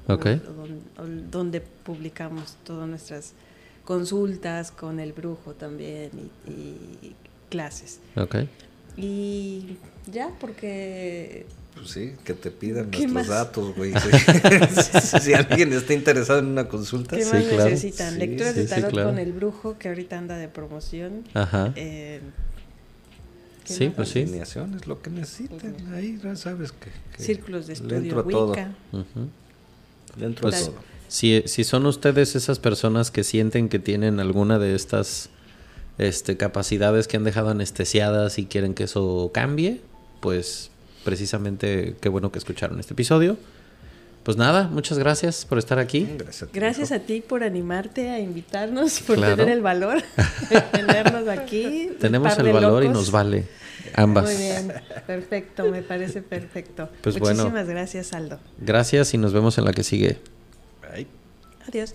donde, publicamos todas nuestras consultas con el brujo también y, clases. Y ya, porque... Pues sí, que te pidan nuestros datos, güey. si alguien está interesado en una consulta. ¿Qué más necesitan? Lecturas de tarot con el brujo, que ahorita anda de promoción. Ajá. Eh, Sí, pues sí. es lo que necesiten. Ahí ya sabes que, Círculos de estudio Wicca. Dentro pues, todo. Si, si son ustedes esas personas que sienten que tienen alguna de estas este, capacidades que han dejado anestesiadas y quieren que eso cambie, pues precisamente qué bueno que escucharon este episodio. Pues nada, muchas gracias por estar aquí. Gracias a ti, por animarte a invitarnos, por tener el valor de tenernos aquí. Tenemos el valor y nos vale. Ambas. Muy bien, perfecto, me parece perfecto. Pues Muchísimas gracias, Aldo. Gracias y nos vemos en la que sigue. Adiós.